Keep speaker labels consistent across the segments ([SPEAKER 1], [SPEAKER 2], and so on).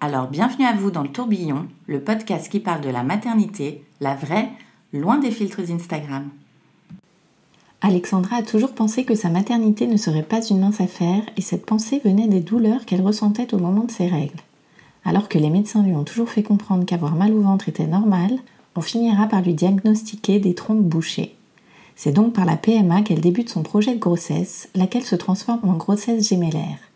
[SPEAKER 1] Alors bienvenue à vous dans le tourbillon, le podcast qui parle de la maternité, la vraie, loin des filtres Instagram. Alexandra a toujours pensé que sa maternité ne serait pas une mince affaire et cette pensée venait des douleurs qu'elle ressentait au moment de ses règles. Alors que les médecins lui ont toujours fait comprendre qu'avoir mal au ventre était normal, on finira par lui diagnostiquer des trompes bouchées. C'est donc par la PMA qu'elle débute son projet de grossesse, laquelle se transforme en grossesse gémellaire.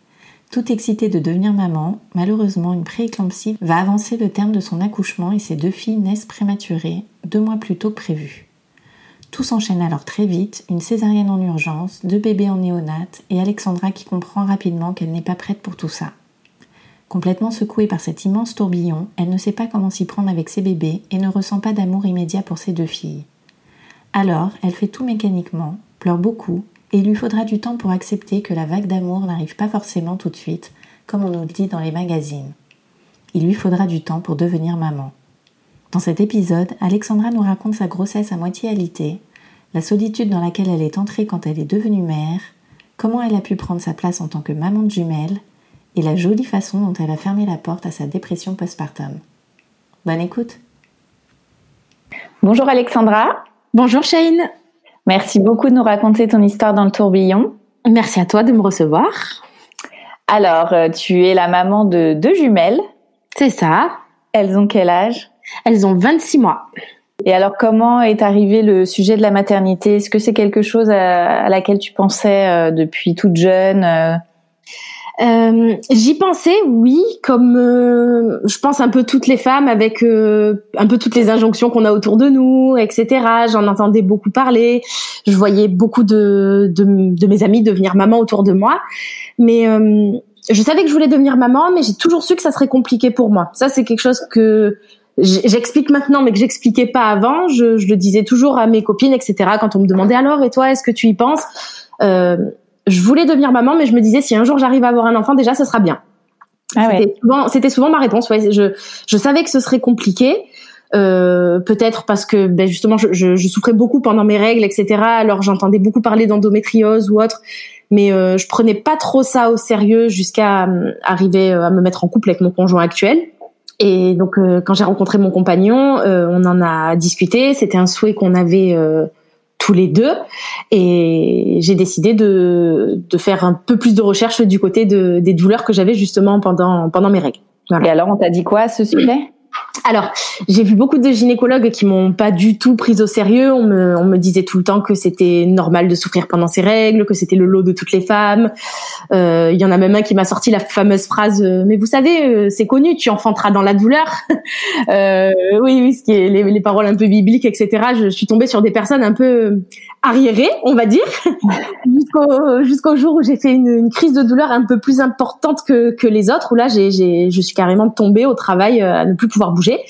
[SPEAKER 1] Tout excitée de devenir maman, malheureusement une prééclampsie va avancer le terme de son accouchement et ses deux filles naissent prématurées, deux mois plus tôt que prévu. Tout s'enchaîne alors très vite, une césarienne en urgence, deux bébés en néonate et Alexandra qui comprend rapidement qu'elle n'est pas prête pour tout ça. Complètement secouée par cet immense tourbillon, elle ne sait pas comment s'y prendre avec ses bébés et ne ressent pas d'amour immédiat pour ses deux filles. Alors, elle fait tout mécaniquement, pleure beaucoup, et il lui faudra du temps pour accepter que la vague d'amour n'arrive pas forcément tout de suite, comme on nous le dit dans les magazines. Il lui faudra du temps pour devenir maman. Dans cet épisode, Alexandra nous raconte sa grossesse à moitié alitée, la solitude dans laquelle elle est entrée quand elle est devenue mère, comment elle a pu prendre sa place en tant que maman de jumelles, et la jolie façon dont elle a fermé la porte à sa dépression postpartum. Bonne écoute Bonjour Alexandra
[SPEAKER 2] Bonjour Shane.
[SPEAKER 1] Merci beaucoup de nous raconter ton histoire dans le tourbillon.
[SPEAKER 2] Merci à toi de me recevoir.
[SPEAKER 1] Alors, euh, tu es la maman de deux jumelles.
[SPEAKER 2] C'est ça.
[SPEAKER 1] Elles ont quel âge?
[SPEAKER 2] Elles ont 26 mois.
[SPEAKER 1] Et alors, comment est arrivé le sujet de la maternité? Est-ce que c'est quelque chose à, à laquelle tu pensais euh, depuis toute jeune euh?
[SPEAKER 2] Euh, J'y pensais, oui, comme euh, je pense un peu toutes les femmes avec euh, un peu toutes les injonctions qu'on a autour de nous, etc. J'en entendais beaucoup parler. Je voyais beaucoup de, de, de mes amis devenir maman autour de moi, mais euh, je savais que je voulais devenir maman, mais j'ai toujours su que ça serait compliqué pour moi. Ça, c'est quelque chose que j'explique maintenant, mais que j'expliquais pas avant. Je, je, le disais toujours à mes copines, etc. Quand on me demandait alors, et toi, est-ce que tu y penses? Euh, je voulais devenir maman, mais je me disais si un jour j'arrive à avoir un enfant, déjà ce sera bien.
[SPEAKER 1] Ah
[SPEAKER 2] c'était,
[SPEAKER 1] ouais.
[SPEAKER 2] souvent, c'était souvent ma réponse. Ouais, je, je savais que ce serait compliqué. Euh, peut-être parce que ben justement je, je, je, souffrais beaucoup pendant mes règles, etc. Alors j'entendais beaucoup parler d'endométriose ou autre, mais euh, je prenais pas trop ça au sérieux jusqu'à euh, arriver à me mettre en couple avec mon conjoint actuel. Et donc euh, quand j'ai rencontré mon compagnon, euh, on en a discuté. C'était un souhait qu'on avait euh, tous les deux. Et j'ai décidé de, de faire un peu plus de recherche du côté de, des douleurs que j'avais justement pendant pendant mes règles.
[SPEAKER 1] Et alors on t'a dit quoi à ce sujet?
[SPEAKER 2] Alors, j'ai vu beaucoup de gynécologues qui m'ont pas du tout prise au sérieux. On me, on me disait tout le temps que c'était normal de souffrir pendant ses règles, que c'était le lot de toutes les femmes. Il euh, y en a même un qui m'a sorti la fameuse phrase euh, "Mais vous savez, euh, c'est connu, tu enfanteras dans la douleur." euh, oui, oui, ce qui est les, les, paroles un peu bibliques, etc. Je, suis tombée sur des personnes un peu arriérées, on va dire, jusqu'au jusqu'au jour où j'ai fait une, une, crise de douleur un peu plus importante que que les autres, où là, j'ai, je suis carrément tombée au travail à ne plus pouvoir bouger.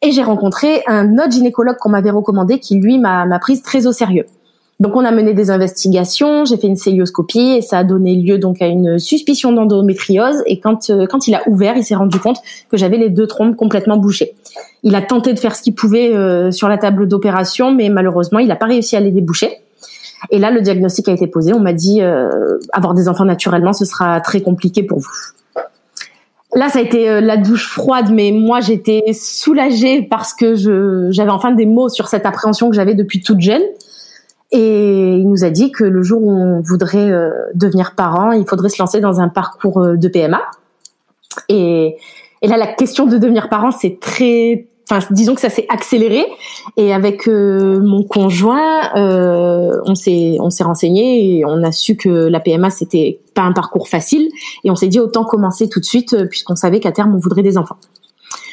[SPEAKER 2] Et j'ai rencontré un autre gynécologue qu'on m'avait recommandé qui, lui, m'a, prise très au sérieux. Donc, on a mené des investigations, j'ai fait une célioscopie et ça a donné lieu donc à une suspicion d'endométriose. Et quand, euh, quand il a ouvert, il s'est rendu compte que j'avais les deux trompes complètement bouchées. Il a tenté de faire ce qu'il pouvait euh, sur la table d'opération, mais malheureusement, il n'a pas réussi à les déboucher. Et là, le diagnostic a été posé. On m'a dit euh, avoir des enfants naturellement, ce sera très compliqué pour vous. Là, ça a été euh, la douche froide, mais moi, j'étais soulagée parce que je, j'avais enfin des mots sur cette appréhension que j'avais depuis toute jeune. Et il nous a dit que le jour où on voudrait euh, devenir parent, il faudrait se lancer dans un parcours euh, de PMA. Et, Et là, la question de devenir parent, c'est très Enfin, disons que ça s'est accéléré et avec euh, mon conjoint, euh, on s'est on s'est renseigné et on a su que la PMA c'était pas un parcours facile et on s'est dit autant commencer tout de suite euh, puisqu'on savait qu'à terme on voudrait des enfants.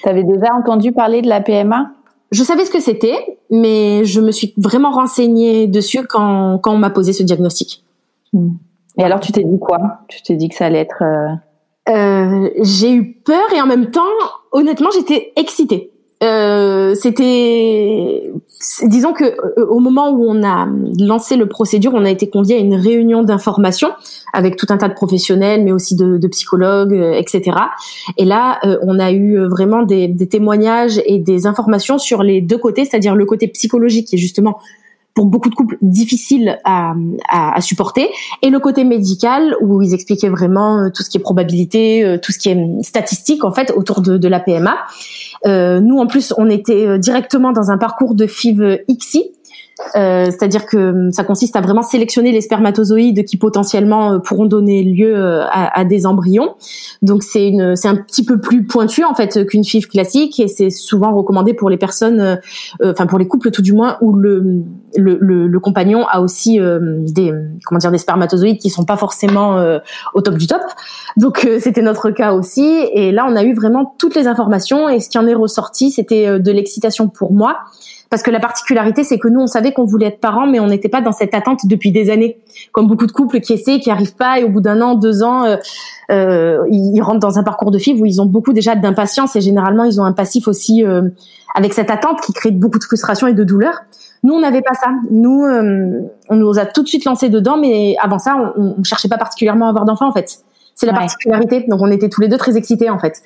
[SPEAKER 1] Tu avais déjà entendu parler de la PMA
[SPEAKER 2] Je savais ce que c'était, mais je me suis vraiment renseignée dessus quand quand on m'a posé ce diagnostic.
[SPEAKER 1] Hmm. Et alors tu t'es dit quoi? Tu t'es dit que ça allait être
[SPEAKER 2] euh... j'ai eu peur et en même temps, honnêtement, j'étais excitée. Euh, c'était, disons que euh, au moment où on a lancé le procédure, on a été convié à une réunion d'information avec tout un tas de professionnels, mais aussi de, psychologues, euh, etc. Et là, on a eu vraiment des, témoignages et des informations sur les deux côtés, c'est-à-dire le côté psychologique qui est justement pour beaucoup de couples difficile à, supporter et le côté médical où ils expliquaient vraiment tout ce qui est probabilité, tout ce qui est statistique en fait autour de, la PMA euh, nous, en plus, on était euh, directement dans un parcours de FIV XI, euh, c'est-à-dire que hum, ça consiste à vraiment sélectionner les spermatozoïdes qui potentiellement euh, pourront donner lieu euh, à, des embryons. Donc c'est une, c'est un petit peu plus pointu en fait qu'une FIV classique et c'est souvent recommandé pour les personnes, enfin pour les couples tout du moins où le le, le, le compagnon a aussi des comment dire des spermatozoïdes qui sont pas forcément au top du top. Donc c'était notre cas aussi et là on a eu vraiment toutes les informations et ce qui en est ressorti c'était de l'excitation pour moi parce que la particularité, c'est que nous, on savait qu'on voulait être parents, mais on n'était pas dans cette attente depuis des années. Comme beaucoup de couples qui essaient, qui arrivent pas, et au bout d'un an, deux ans, euh, euh, ils rentrent dans un parcours de FIV où ils ont beaucoup déjà d'impatience et généralement, ils ont un passif aussi euh, avec cette attente qui crée beaucoup de frustration et de douleur. Nous, on n'avait pas ça. Nous, euh, on nous a tout de suite lancé dedans, mais avant ça, on, on cherchait pas particulièrement à avoir d'enfants, en fait. C'est la particularité. Donc, on était tous les deux très excités, en fait.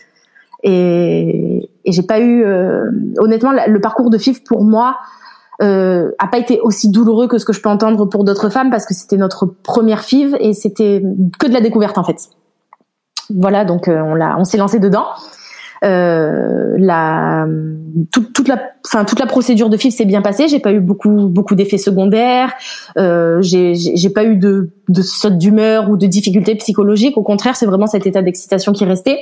[SPEAKER 2] Et, et j'ai pas eu, euh, honnêtement, le parcours de FIF pour moi euh, a pas été aussi douloureux que ce que je peux entendre pour d'autres femmes parce que c'était notre première FIV et c'était que de la découverte en fait. Voilà, donc euh, on l'a, on s'est lancé dedans. Euh, la toute, toute la enfin toute la procédure de FIV s'est bien passée j'ai pas eu beaucoup beaucoup d'effets secondaires euh, j'ai j'ai pas eu de de saute d'humeur ou de difficultés psychologiques au contraire c'est vraiment cet état d'excitation qui restait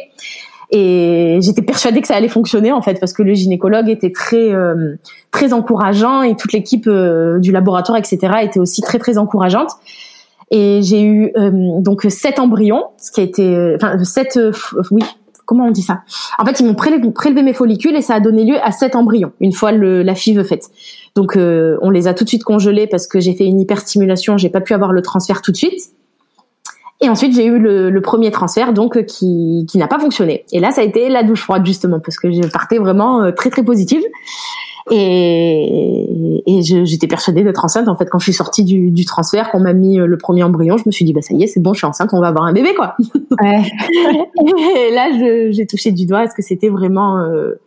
[SPEAKER 2] et j'étais persuadée que ça allait fonctionner en fait parce que le gynécologue était très euh, très encourageant et toute l'équipe euh, du laboratoire etc était aussi très très encourageante. Et j'ai eu euh, donc sept embryons, ce qui a été enfin sept oui comment on dit ça? En fait, ils m'ont prélevé, mes follicules et ça a donné lieu à sept embryons une fois le, la FIV faite. Donc, on les a tout de suite congelés parce que j'ai fait une hyperstimulation, j'ai pas pu avoir le transfert tout de suite. Et ensuite, j'ai eu le, le, premier transfert, donc euh, qui, qui n'a pas fonctionné. Et là, ça a été la douche froide justement, parce que je partais vraiment euh, très très positive. Et, et j'étais persuadée d'être enceinte. En fait, quand je suis sortie du, du transfert, qu'on m'a mis euh, le premier embryon, je me suis dit bah ça y est, c'est bon, je suis enceinte, on va avoir un bébé quoi. Ouais. et là, j'ai touché du doigt. Est-ce que c'était vraiment euh,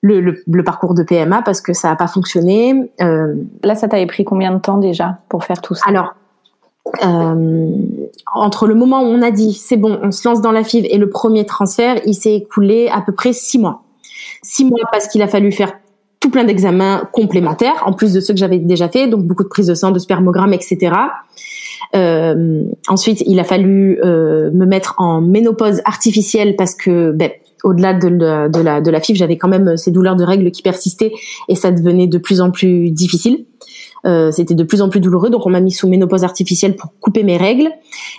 [SPEAKER 2] le, le, le, parcours de PMA parce que ça n'a pas fonctionné.
[SPEAKER 1] Euh, là, ça t'avait pris combien de temps déjà pour faire tout ça?
[SPEAKER 2] Alors, euh, entre le moment où on a dit c'est bon, on se lance dans la FIV et le premier transfert, il s'est écoulé à peu près six mois. Six mois parce qu'il a fallu faire tout plein d'examens complémentaires, en plus de ceux que j'avais déjà fait, donc beaucoup de prises de sang, de spermogramme, etc. Euh, ensuite, il a fallu euh, me mettre en ménopause artificielle parce que, ben, au-delà de, la, FIV, j'avais quand même ces douleurs de règles qui persistaient et ça devenait de plus en plus difficile. Euh, c'était de plus en plus douloureux, donc on m'a mis sous ménopause artificielle pour couper mes règles.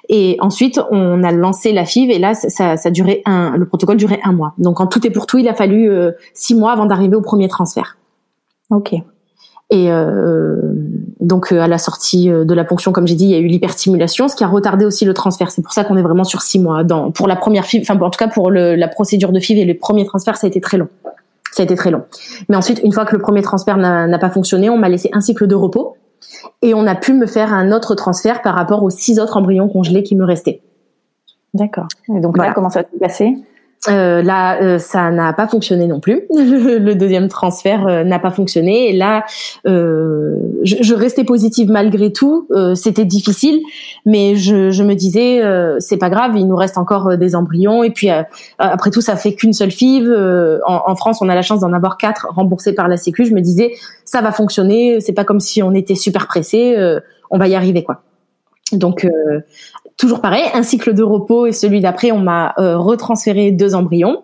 [SPEAKER 2] Et ensuite, on a lancé la FIV et là, ça, ça durait un, le protocole durait un mois. Donc en tout et pour tout, il a fallu euh, six mois avant d'arriver au premier transfert.
[SPEAKER 1] Ok.
[SPEAKER 2] Et euh, donc à la sortie de la ponction, comme j'ai dit, il y a eu l'hyperstimulation, ce qui a retardé aussi le transfert. C'est pour ça qu'on est vraiment sur six mois. Dans, pour la première FIV, enfin en tout cas pour le, la procédure de FIV et le premier transfert, ça a été très long ça a été très long. Mais ensuite, une fois que le premier transfert n'a pas fonctionné, on m'a laissé un cycle de repos et on a pu me faire un autre transfert par rapport aux six autres embryons congelés qui me restaient.
[SPEAKER 1] D'accord. Et donc là, comment ça s'est passé?
[SPEAKER 2] Euh, là, euh, ça n'a pas fonctionné non plus. le deuxième transfert euh, n'a pas fonctionné. Et là, euh, je, je, restais positive malgré tout. C'était difficile, mais je, je me disais, c'est pas grave, il nous reste encore des embryons. Et puis après tout, ça fait qu'une seule FIV. En, en, France, on a la chance d'en avoir quatre remboursés par la Sécu. Je me disais, ça va fonctionner. C'est pas comme si on était super pressé. on va y arriver, quoi. Donc toujours pareil, un cycle de repos et celui d'après, on m'a euh, retransféré deux embryons.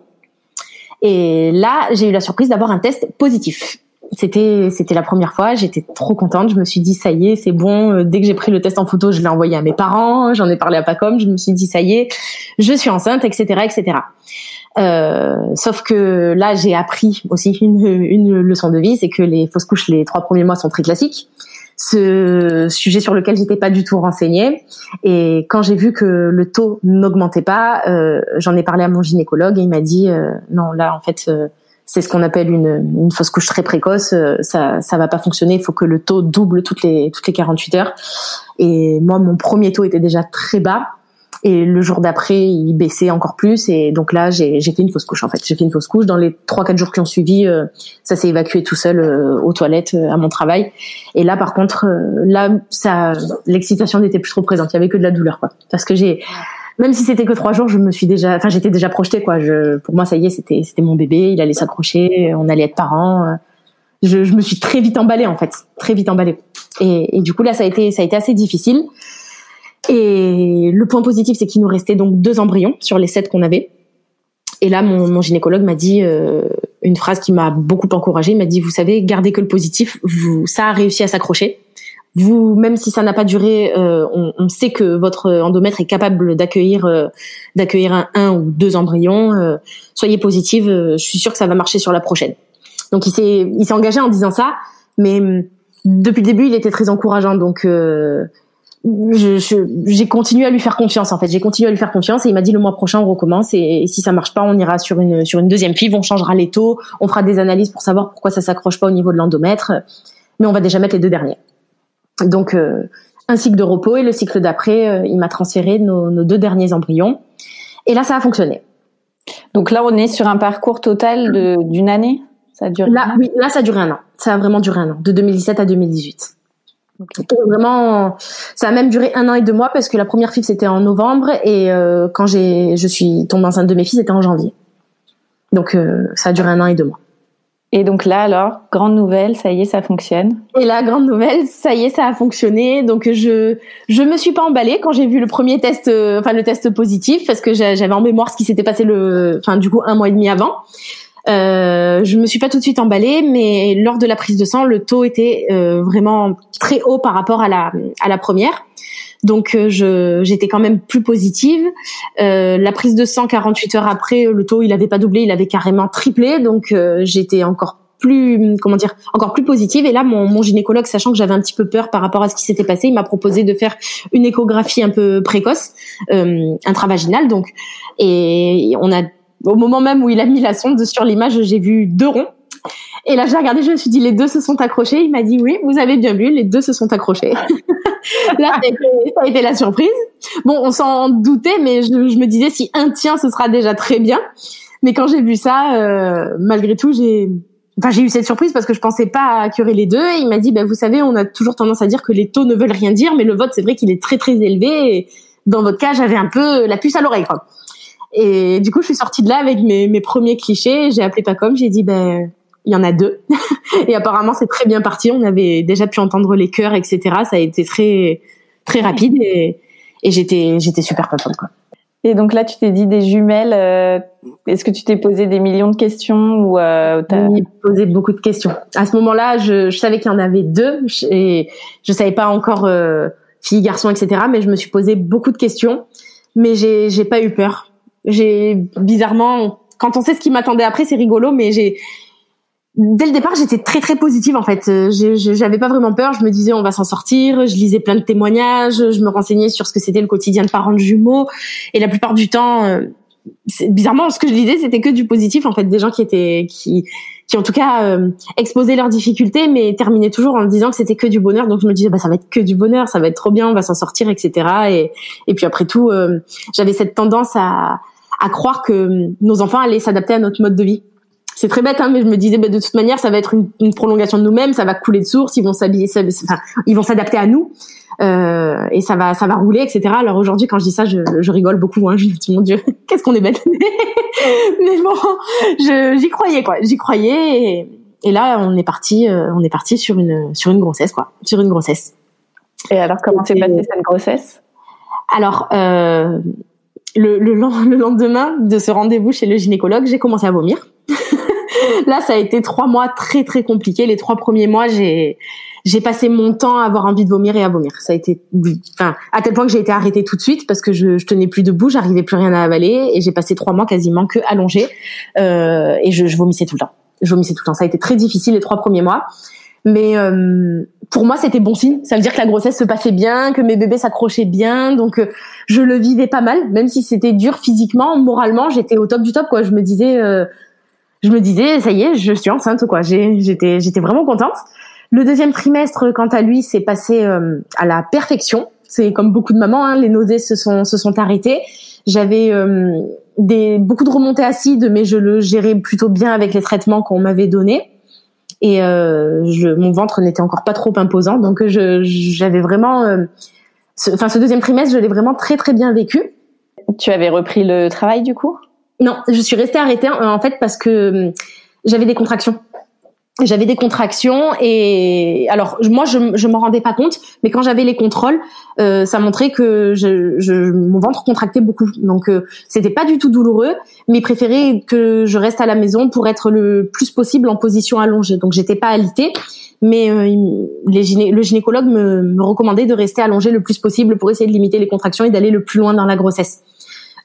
[SPEAKER 2] Et là, j'ai eu la surprise d'avoir un test positif. C'était c'était la première fois, j'étais trop contente, je me suis dit ça y est, c'est bon, euh, dès que j'ai pris le test en photo, je l'ai envoyé à mes parents, j'en ai parlé à Pacom, je me suis dit ça y est, je suis enceinte, etc., etc. Euh, sauf que là, j'ai appris aussi une, une leçon de vie, c'est que les fausses couches les trois premiers mois sont très classiques. Ce sujet sur lequel j'étais pas du tout renseignée. Et quand j'ai vu que le taux n'augmentait pas, euh, j'en ai parlé à mon gynécologue et il m'a dit euh, non, là en fait, euh, c'est ce qu'on appelle une, une, fausse couche très précoce. Euh, ça, ça va pas fonctionner. Il faut que le taux double toutes les toutes les 48 heures. Et moi, mon premier taux était déjà très bas. Et le jour d'après, il baissait encore plus. Et donc là, j'ai fait une fausse couche. En fait, j'ai fait une fausse couche. Dans les trois quatre jours qui ont suivi, euh, ça s'est évacué tout seul euh, aux toilettes euh, à mon travail. Et là, par contre, là, ça, l'excitation n'était plus trop présente. Il y avait que de la douleur, quoi. Parce que j'ai, même si c'était que trois jours, je me suis déjà, enfin, j'étais déjà projetée, quoi. Je, pour moi, ça y est, c'était, c'était mon bébé. Il allait s'accrocher. On allait être parents. Je, je, me suis très vite emballée, en fait, très vite emballée. Et, et du coup, là, ça a été, ça a été assez difficile. Et le point positif, c'est qu'il nous restait donc deux embryons sur les sept qu'on avait. Et là, mon, mon gynécologue m'a dit euh, une phrase qui m'a beaucoup encouragée. Il m'a dit, vous savez, gardez que le positif. Vous, ça a réussi à s'accrocher. Vous, même si ça n'a pas duré, euh, on, on, sait que votre endomètre est capable d'accueillir euh, d'accueillir un, un, ou deux embryons. Euh, soyez positive. Euh, je suis sûre que ça va marcher sur la prochaine. Donc il s'est il s'est engagé en disant ça, mais hum, depuis le début, il était très encourageant. Donc j'ai je, continué à lui faire confiance en fait. J'ai continué à lui faire confiance et il m'a dit le mois prochain on recommence et, si ça marche pas on ira sur une sur une deuxième FIV, on changera les taux, on fera des analyses pour savoir pourquoi ça s'accroche pas au niveau de l'endomètre, mais on va déjà mettre les deux derniers. Donc euh, un cycle de repos et le cycle d'après euh, il m'a transféré nos, nos, deux derniers embryons et là ça a fonctionné.
[SPEAKER 1] Donc là on est sur un parcours total d'une année? Ça a duré.
[SPEAKER 2] Là oui là ça a duré un an. Ça a vraiment duré un an de 2017 à 2018. Vraiment, ça a même duré un an et deux mois parce que la première fille c'était en novembre et euh, quand j'ai, je suis tombée enceinte de mes filles c'était en janvier. Donc euh, ça a duré un an et deux mois.
[SPEAKER 1] Et donc là alors, grande nouvelle, ça y est, ça fonctionne.
[SPEAKER 2] Et la grande nouvelle, ça y est, ça a fonctionné. Donc je je me suis pas emballée quand j'ai vu le premier test, euh, enfin le test positif parce que j'avais en mémoire ce qui s'était passé le, enfin du coup un mois et demi avant. Euh, je me suis pas tout de suite emballée, mais lors de la prise de sang, le taux était euh, vraiment très haut par rapport à la à la première. Donc euh, j'étais quand même plus positive. Euh, la prise de sang 48 heures après, le taux il avait pas doublé, il avait carrément triplé. Donc euh, j'étais encore plus comment dire encore plus positive et là mon, mon gynécologue sachant que j'avais un petit peu peur par rapport à ce qui s'était passé il m'a proposé de faire une échographie un peu précoce euh, intravaginale donc et on a au moment même où il a mis la sonde sur l'image, j'ai vu deux ronds. Et là, j'ai regardé, je me suis dit, les deux se sont accrochés. Il m'a dit, oui, vous avez bien vu, les deux se sont accrochés. là, ça a, été, la surprise. Bon, on s'en doutait, mais je, me disais, si un tient, ce sera déjà très bien. Mais quand j'ai vu ça, euh, malgré tout, j'ai, enfin, j'ai eu cette surprise parce que je pensais pas curer les deux. Et il m'a dit, bah, vous savez, on a toujours tendance à dire que les taux ne veulent rien dire, mais le vote, c'est vrai qu'il est très, très élevé. Et dans votre cas, j'avais un peu la puce à l'oreille, quoi. Et du coup, je suis sortie de là avec mes, mes premiers clichés. J'ai appelé Pacom, j'ai dit, ben, il y en a deux. et apparemment, c'est très bien parti. On avait déjà pu entendre les chœurs, etc. Ça a été très, très rapide et, et j'étais, j'étais super contente, quoi.
[SPEAKER 1] Et donc là, tu t'es dit des jumelles. Euh, est-ce que tu t'es posé des millions de questions ou euh,
[SPEAKER 2] t'as posé beaucoup de questions. À ce moment-là, je, je savais qu'il y en avait deux et je savais pas encore euh, fille, garçon, etc. Mais je me suis posé beaucoup de questions, mais j'ai, j'ai pas eu peur j'ai bizarrement, quand on sait ce qui m'attendait après, c'est rigolo, mais j'ai dès le départ, j'étais très très positive en fait. J'avais pas vraiment peur. Je me disais on va s'en sortir. Je lisais plein de témoignages. Je me renseignais sur ce que c'était le quotidien de parents de jumeaux. Et la plupart du temps, euh, bizarrement, ce que je lisais, c'était que du positif en fait. Des gens qui étaient qui qui en tout cas euh, exposaient leurs difficultés, mais terminaient toujours en disant que c'était que du bonheur. Donc je me disais bah ça va être que du bonheur, ça va être trop bien, on va s'en sortir, etc. Et et puis après tout, euh, j'avais cette tendance à à croire que nos enfants allaient s'adapter à notre mode de vie. C'est très bête, hein, mais je me disais, bah, de toute manière, ça va être une, une prolongation de nous-mêmes, ça va couler de source, ils vont s'habiller, enfin, ils vont s'adapter à nous, euh, et ça va, ça va rouler, etc. Alors aujourd'hui, quand je dis ça, je, je rigole beaucoup. Hein, je me dis, mon Dieu, qu'est-ce qu'on est bête? mais bon, j'y croyais, quoi. J'y croyais, et, et, là, on est parti, euh, on est parti sur une, sur une grossesse, quoi, sur une grossesse.
[SPEAKER 1] Et alors, comment s'est passée cette grossesse?
[SPEAKER 2] Alors, euh, le, le, le, lendemain de ce rendez-vous chez le gynécologue, j'ai commencé à vomir. là, ça a été trois mois très très compliqués. Les trois premiers mois, j'ai j'ai passé mon temps à avoir envie de vomir et à vomir. Ça a été, enfin, à tel point que j'ai été arrêtée tout de suite parce que je, je tenais plus debout, j'arrivais plus rien à avaler et j'ai passé trois mois quasiment que allongée euh, et je, je vomissais tout le temps. Je vomissais tout le temps. Ça a été très difficile les trois premiers mois, mais euh, pour moi c'était bon signe. Ça veut dire que la grossesse se passait bien, que mes bébés s'accrochaient bien, donc euh, je le vivais pas mal, même si c'était dur physiquement, moralement, j'étais au top du top. Quoi, je me disais, euh, je me disais, ça y est, je suis enceinte. Quoi, j'étais, j'étais vraiment contente. Le deuxième trimestre, quant à lui, s'est passé euh, à la perfection. C'est comme beaucoup de mamans, hein, les nausées se sont se sont arrêtées. J'avais euh, des beaucoup de remontées acides, mais je le gérais plutôt bien avec les traitements qu'on m'avait donnés. Et euh, je, mon ventre n'était encore pas trop imposant, donc je j'avais vraiment, enfin ce, ce deuxième trimestre, je l'ai vraiment très très bien vécu.
[SPEAKER 3] Tu avais repris le travail du coup?
[SPEAKER 2] Non, je suis restée arrêtée en fait parce que j'avais des contractions j'avais des contractions et alors moi je je m'en rendais pas compte mais quand j'avais les contrôles euh, ça montrait que je, je, mon ventre contractait beaucoup. Donc euh, c'était pas du tout douloureux mais il préférait que je reste à la maison pour être le plus possible en position allongée. Donc j'étais pas alitée mais euh, le gynécologue me, me recommandait de rester allongée le plus possible pour essayer de limiter les contractions et d'aller le plus loin dans la grossesse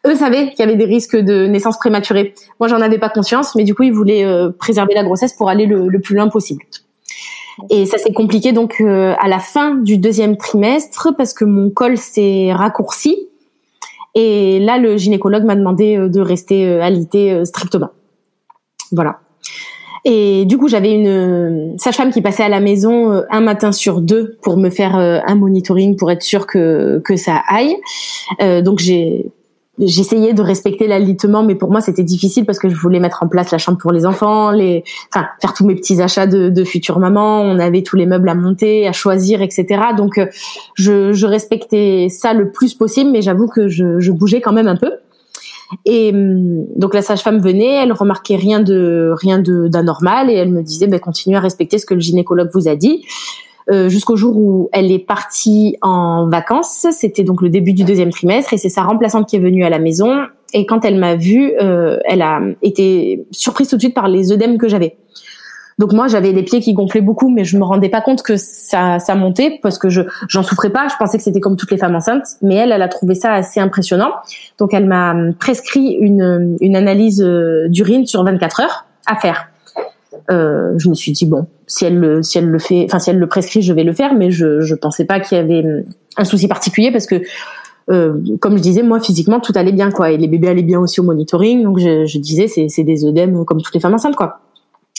[SPEAKER 2] eux savaient qu'il y avait des risques de naissance prématurée. Moi, j'en avais pas conscience, mais du coup, ils voulaient euh, préserver la grossesse pour aller le, plus loin possible. Et ça s'est compliqué donc euh, à la fin du deuxième trimestre parce que mon col s'est raccourci. Et là, le gynécologue m'a demandé euh, de rester alité strictement. Voilà. Et du coup, j'avais une sage-femme qui passait à la maison un matin sur deux pour me faire un monitoring pour être sûr que que ça aille. donc j'ai j'essayais de respecter l'alitement, mais pour moi c'était difficile parce que je voulais mettre en place la chambre pour les enfants, les, enfin faire tous mes petits achats de, de future maman. On avait tous les meubles à monter, à choisir, etc. Donc euh, je, je respectais ça le plus possible, mais j'avoue que je, je bougeais quand même un peu. Et hum, donc la sage-femme venait, elle remarquait rien de rien de d'anormal et elle me disait ben continuez à respecter ce que le gynécologue vous a dit. Euh, jusqu'au jour où elle est partie en vacances. C'était donc le début du deuxième trimestre et c'est sa remplaçante qui est venue à la maison. Et quand elle m'a vue, euh, elle a été surprise tout de suite par les œdèmes que j'avais. Donc moi j'avais les pieds qui gonflaient beaucoup, mais je me rendais pas compte que ça, ça montait parce que je j'en souffrais pas. Je pensais que c'était comme toutes les femmes enceintes, mais elle, elle a trouvé ça assez impressionnant. Donc elle m'a prescrit une, une analyse euh, d'urine sur 24 heures à faire. Euh, je me suis dit bon, si elle le, si elle le fait, enfin si elle le prescrit, je vais le faire, mais je, je pensais pas qu'il y avait un souci particulier parce que euh, comme je disais, moi physiquement tout allait bien quoi, et les bébés allaient bien aussi au monitoring, donc je, je disais c'est, c'est des œdèmes comme toutes les femmes enceintes quoi.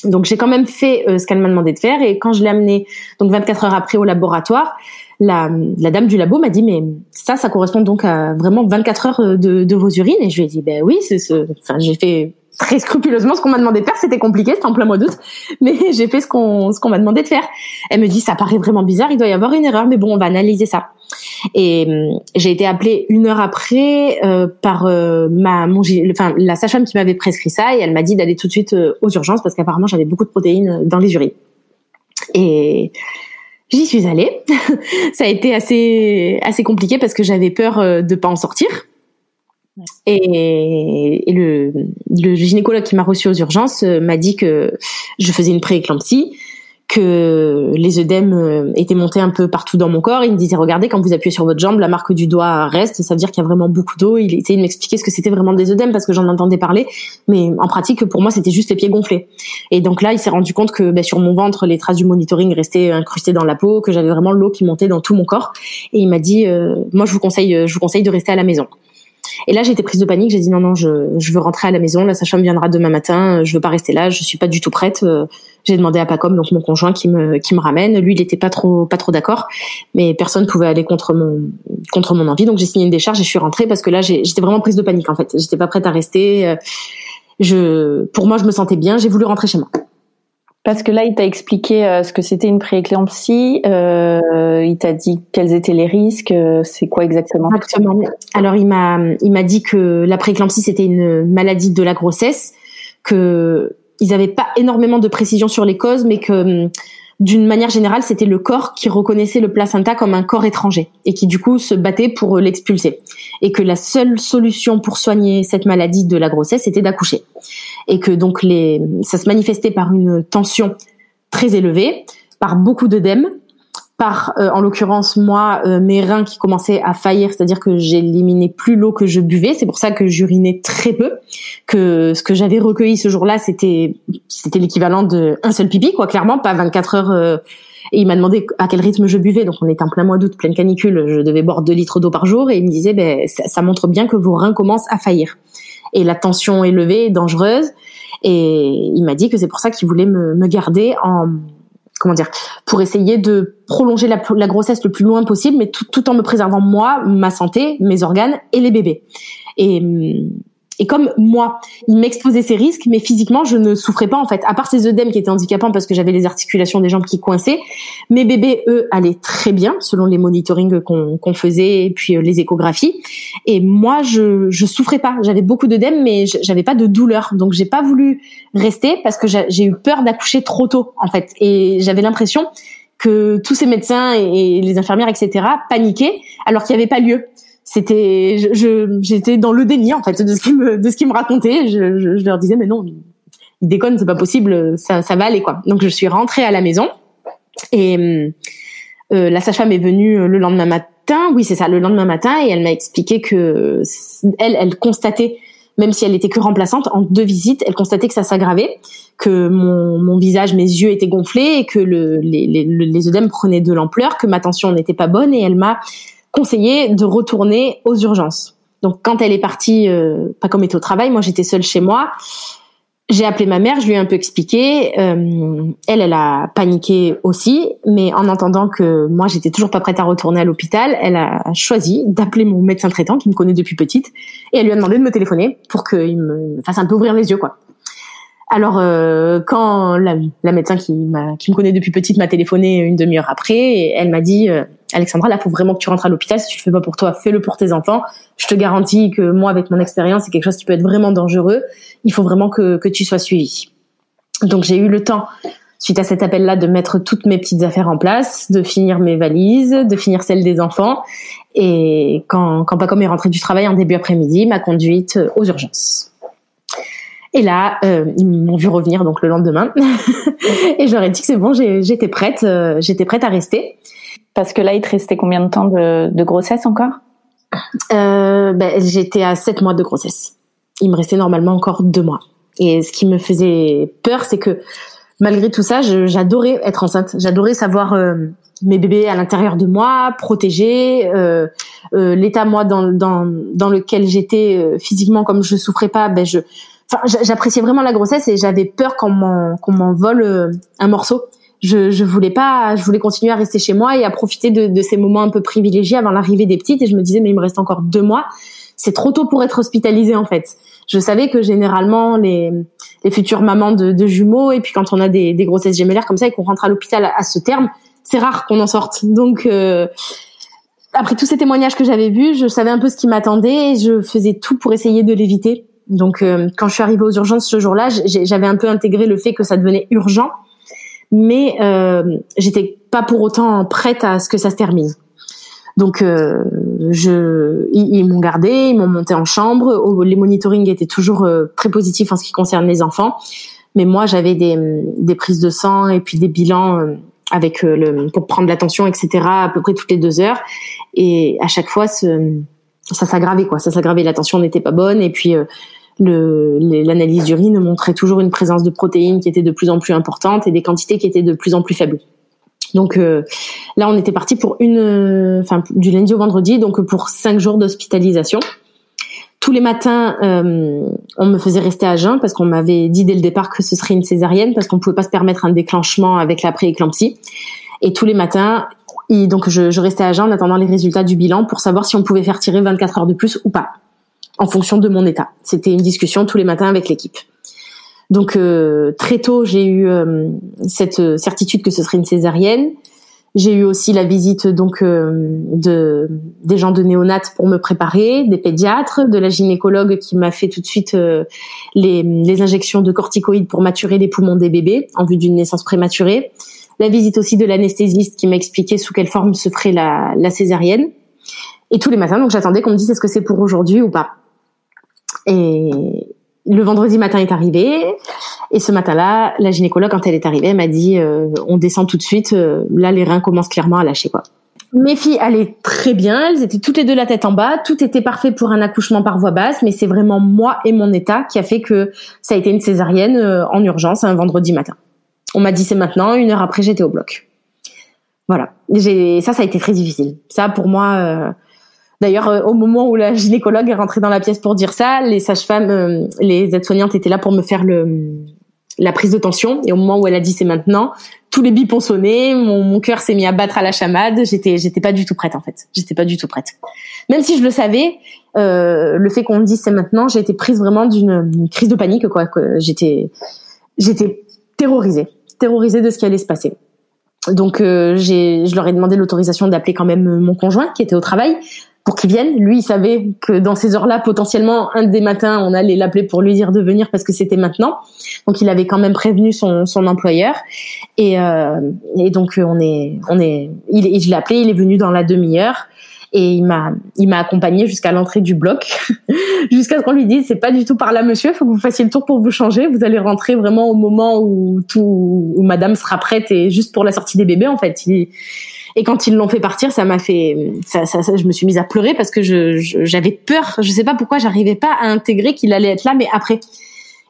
[SPEAKER 2] Donc j'ai quand même fait euh, ce qu'elle m'a demandé de faire. Et quand je l'ai amené donc 24 heures après au laboratoire, la, la dame du labo m'a dit mais ça ça correspond donc à vraiment 24 heures de, de vos urines. Et je lui ai dit ben oui c'est ce enfin j'ai fait très scrupuleusement ce qu'on m'a demandé de faire. C'était compliqué, c'était en plein mois d'août, mais j'ai fait ce qu'on ce qu'on m'a demandé de faire. Elle me dit ça paraît vraiment bizarre, il doit y avoir une erreur, mais bon, on va analyser ça. Et hum, j'ai été appelée une heure après euh, par euh, ma mon, enfin la sage-femme qui m'avait prescrit ça et elle m'a dit d'aller tout de suite euh, aux urgences parce qu'apparemment j'avais beaucoup de protéines dans les urines. Et j'y suis allée. ça a été assez assez compliqué parce que j'avais peur de pas en sortir et, le, le, gynécologue qui m'a reçu aux urgences euh, m'a dit que je faisais une prééclampsie, que les œdèmes euh, étaient montés un peu partout dans mon corps. Il me disait regardez quand vous appuyez sur votre jambe, la marque du doigt reste, ça veut dire qu'il y a vraiment beaucoup d'eau. Il essayait de m'expliquer ce que c'était vraiment des œdèmes parce que j'en entendais parler, mais en pratique pour moi c'était juste les pieds gonflés. Et donc là il s'est rendu compte que ben, sur mon ventre les traces du monitoring restaient incrustées dans la peau, que j'avais vraiment l'eau qui montait dans tout mon corps. Et il m'a dit euh, moi je vous conseille je vous conseille de rester à la maison. Et là, j'étais prise de panique. J'ai dit non, non, je, je veux rentrer à la maison. La sage-femme viendra demain matin. Je veux pas rester là. Je suis pas du tout prête. Euh, j'ai demandé à Pacom, donc mon conjoint, qui me qui me ramène. Lui, il était pas trop pas trop d'accord, mais personne pouvait aller contre mon contre mon envie. Donc j'ai signé une décharge et je suis rentrée parce que là, j'étais vraiment prise de panique en fait. J'étais pas prête à rester. Euh, je, pour moi, je me sentais bien. J'ai voulu rentrer chez moi.
[SPEAKER 3] Parce que là, il t'a expliqué euh, ce que c'était une prééclampsie. Euh, il t'a dit quels étaient les risques. Euh, c'est quoi exactement
[SPEAKER 2] Exactement. Alors, il m'a il m'a dit que la prééclampsie c'était une maladie de la grossesse, que ils n'avaient pas énormément de précision sur les causes, mais que d'une manière générale, c'était le corps qui reconnaissait le placenta comme un corps étranger et qui du coup se battait pour l'expulser. Et que la seule solution pour soigner cette maladie de la grossesse était d'accoucher. Et que donc les, ça se manifestait par une tension très élevée, par beaucoup d'œdèmes, par, euh, en l'occurrence, moi, euh, mes reins qui commençaient à faillir, c'est-à-dire que j'éliminais plus l'eau que je buvais. C'est pour ça que j'urinais très peu. Que ce que j'avais recueilli ce jour-là, c'était c'était l'équivalent de un seul pipi, quoi, clairement, pas 24 heures. Euh, et il m'a demandé à quel rythme je buvais. Donc on était en plein mois d'août, pleine canicule. Je devais boire 2 litres d'eau par jour. Et il me disait, ben, ça, ça, montre bien que vos reins commencent à faillir. Et la tension élevée est dangereuse. Et il m'a dit que c'est pour ça qu'il voulait me, me garder en comment dire, pour essayer de prolonger la, grossesse le plus loin possible, mais tout, en me préservant moi, ma santé, mes organes et les bébés. Hum, et comme moi, il m'exposait ces risques, mais physiquement, je ne souffrais pas en fait. À part ces œdèmes qui étaient handicapants parce que j'avais les articulations des jambes qui coinçaient, mes bébés, eux, allaient très bien selon les monitorings qu'on faisait et puis euh, les échographies. Et moi, je je souffrais pas. J'avais beaucoup d'œdèmes, mais j'avais pas de douleur. Donc j'ai pas voulu rester parce que j'ai eu peur d'accoucher trop tôt en fait. Et j'avais l'impression que tous ces médecins et les infirmières, etc., paniquaient alors qu'il n'y avait pas lieu c'était je j'étais dans le déni en fait de ce qu'ils me de ce qu'ils me racontaient je, je, je, leur disais mais non ils déconnent c'est pas possible ça ça va aller quoi. Donc je suis rentrée à la maison et euh, la sage-femme est venue le lendemain matin. Oui c'est ça le lendemain matin et elle m'a expliqué que elle elle constatait même si elle était que remplaçante en deux visites elle constatait que ça s'aggravait que mon, mon visage mes yeux étaient gonflés et que le, les, les, les œdèmes prenaient de l'ampleur que ma tension n'était pas bonne et elle m'a conseillé de retourner aux urgences. Donc quand elle est partie, euh, pas comme était au travail, moi j'étais seule chez moi. J'ai appelé ma mère, je lui ai un peu expliqué. Euh, elle, elle a paniqué aussi, mais en entendant que moi j'étais toujours pas prête à retourner à l'hôpital, elle a choisi d'appeler mon médecin traitant qui me connaît depuis petite et elle lui a demandé de me téléphoner pour qu'il me fasse un peu ouvrir les yeux, quoi. Alors euh, quand la, la médecin qui, qui me connaît depuis petite m'a téléphoné une demi-heure après, elle m'a dit euh, Alexandra, là, faut vraiment que tu rentres à l'hôpital. Si tu le fais pas pour toi, fais-le pour tes enfants. Je te garantis que moi, avec mon expérience, c'est quelque chose qui peut être vraiment dangereux. Il faut vraiment que, tu sois suivi. Donc, j'ai eu le temps, suite à cet appel-là, de mettre toutes mes petites affaires en place, de finir mes valises, de finir celles des enfants. Et quand, quand Pacom est rentré du travail en début après-midi, m'a conduite aux urgences. Et là, euh, ils m'ont vu revenir donc le lendemain, et j'aurais dit que c'est bon, j'étais prête, euh, j'étais prête à rester.
[SPEAKER 3] Parce que là, il te restait combien de temps de, de grossesse encore?
[SPEAKER 2] Euh, ben, J'étais à 7 mois de grossesse. Il me restait normalement encore 2 mois. Et ce qui me faisait peur, c'est que malgré tout ça, j'adorais être enceinte. J'adorais savoir euh, mes bébés à l'intérieur de moi, protégés. Euh, euh, L'état moi dans, dans, dans lequel j'étais euh, physiquement, comme je souffrais pas, ben je, enfin, j'appréciais vraiment la grossesse et j'avais peur qu'on m'en vole euh, un morceau je, je voulais pas, je voulais continuer à rester chez moi et à profiter de, de ces moments un peu privilégiés avant l'arrivée des petites. Et je me disais, mais il me reste encore deux mois. C'est trop tôt pour être hospitalisée en fait. Je savais que généralement les, les futures mamans de, de, jumeaux et puis quand on a des, des grossesses gémellaires comme ça et qu'on rentre à l'hôpital à, ce terme, c'est rare qu'on en sorte. Donc euh, après tous ces témoignages que j'avais vus, je savais un peu ce qui m'attendait et je faisais tout pour essayer de l'éviter. Donc euh, quand je suis arrivée aux urgences ce jour-là, j'avais un peu intégré le fait que ça devenait urgent mais euh, j'étais pas pour autant prête à ce que ça se termine. Donc, euh, je, ils, m'ont gardé, ils m'ont monté en chambre. Les monitorings étaient toujours euh, très positifs en ce qui concerne les enfants, mais moi j'avais des, des prises de sang et puis des bilans euh, avec euh, le pour prendre la tension, etc. à peu près toutes les deux heures. Et à chaque fois, ce, ça s'aggravait quoi, ça s'aggravait. La tension n'était pas bonne et puis l'analyse d'urine montrait toujours une présence de protéines qui était de plus en plus importante et des quantités qui étaient de plus en plus faibles. Donc euh, là, on était parti pour une, enfin du lundi au vendredi, donc pour cinq jours d'hospitalisation. Tous les matins, euh, on me faisait rester à jeun parce qu'on m'avait dit dès le départ que ce serait une césarienne parce qu'on pouvait pas se permettre un déclenchement avec la prééclampsie. Et tous les matins, donc je, je restais à jeun en attendant les résultats du bilan pour savoir si on pouvait faire tirer 24 heures de plus ou pas en fonction de mon état. C'était une discussion tous les matins avec l'équipe. Donc euh, très tôt, j'ai eu euh, cette certitude que ce serait une césarienne. J'ai eu aussi la visite donc euh, de des gens de néonat pour me préparer, des pédiatres, de la gynécologue qui m'a fait tout de suite les, les injections de corticoïdes pour maturer les poumons des bébés en vue d'une naissance prématurée. la visite aussi de l'anesthésiste qui m'a expliqué sous quelle forme se ferait la, la césarienne. Et tous les matins, donc j'attendais qu'on me dise est-ce que c'est pour aujourd'hui ou pas. Et le vendredi matin est arrivé. Et ce matin-là, la gynécologue, quand elle est arrivée, m'a dit euh, on descend tout de suite. Euh, là, les reins commencent clairement à lâcher quoi. Mes filles allaient très bien, elles étaient toutes les deux la tête en bas, tout était parfait pour un accouchement par voie basse, mais c'est vraiment moi et mon état qui a fait que ça a été une césarienne euh, en urgence un vendredi matin. On m'a dit c'est maintenant, une heure après j'étais au bloc. Voilà, ça ça a été très difficile. Ça pour moi D'ailleurs, euh, au moment où la gynécologue est rentrée dans la pièce pour dire ça, les sages-femmes, euh, les aides-soignantes étaient là pour me faire le, la prise de tension. Et au moment où elle a dit c'est maintenant, tous les bips ont sonné, mon, cœur s'est mis à battre à la chamade. J'étais, j'étais pas du tout prête en fait. J'étais pas du tout prête. Même si je le savais, euh, le fait qu'on me dise c'est maintenant, j'ai été prise vraiment d'une crise de panique j'étais, j'étais terrorisée, terrorisée de ce qui allait se passer. Donc je leur ai demandé l'autorisation d'appeler quand même mon conjoint qui était au travail pour qu'il vienne. Lui, il savait que dans ces heures-là, potentiellement, un des matins, on allait l'appeler pour lui dire de venir parce que c'était maintenant. Donc, il avait quand même prévenu son, son employeur. Et, euh, et donc, on est, on est, il, je l'ai appelé, il est venu dans la demi-heure et il m'a, il m'a accompagné jusqu'à l'entrée du bloc, jusqu'à ce qu'on lui dise c'est pas du tout par là, monsieur, faut que vous fassiez le tour pour vous changer. Vous allez rentrer vraiment au moment où tout, où Madame sera prête et juste pour la sortie des bébés, en fait. Et quand ils l'ont fait partir, ça m'a fait, ça, je me suis mise à pleurer parce que je, j'avais peur. Je sais pas pourquoi j'arrivais pas à intégrer qu'il allait être là, mais après.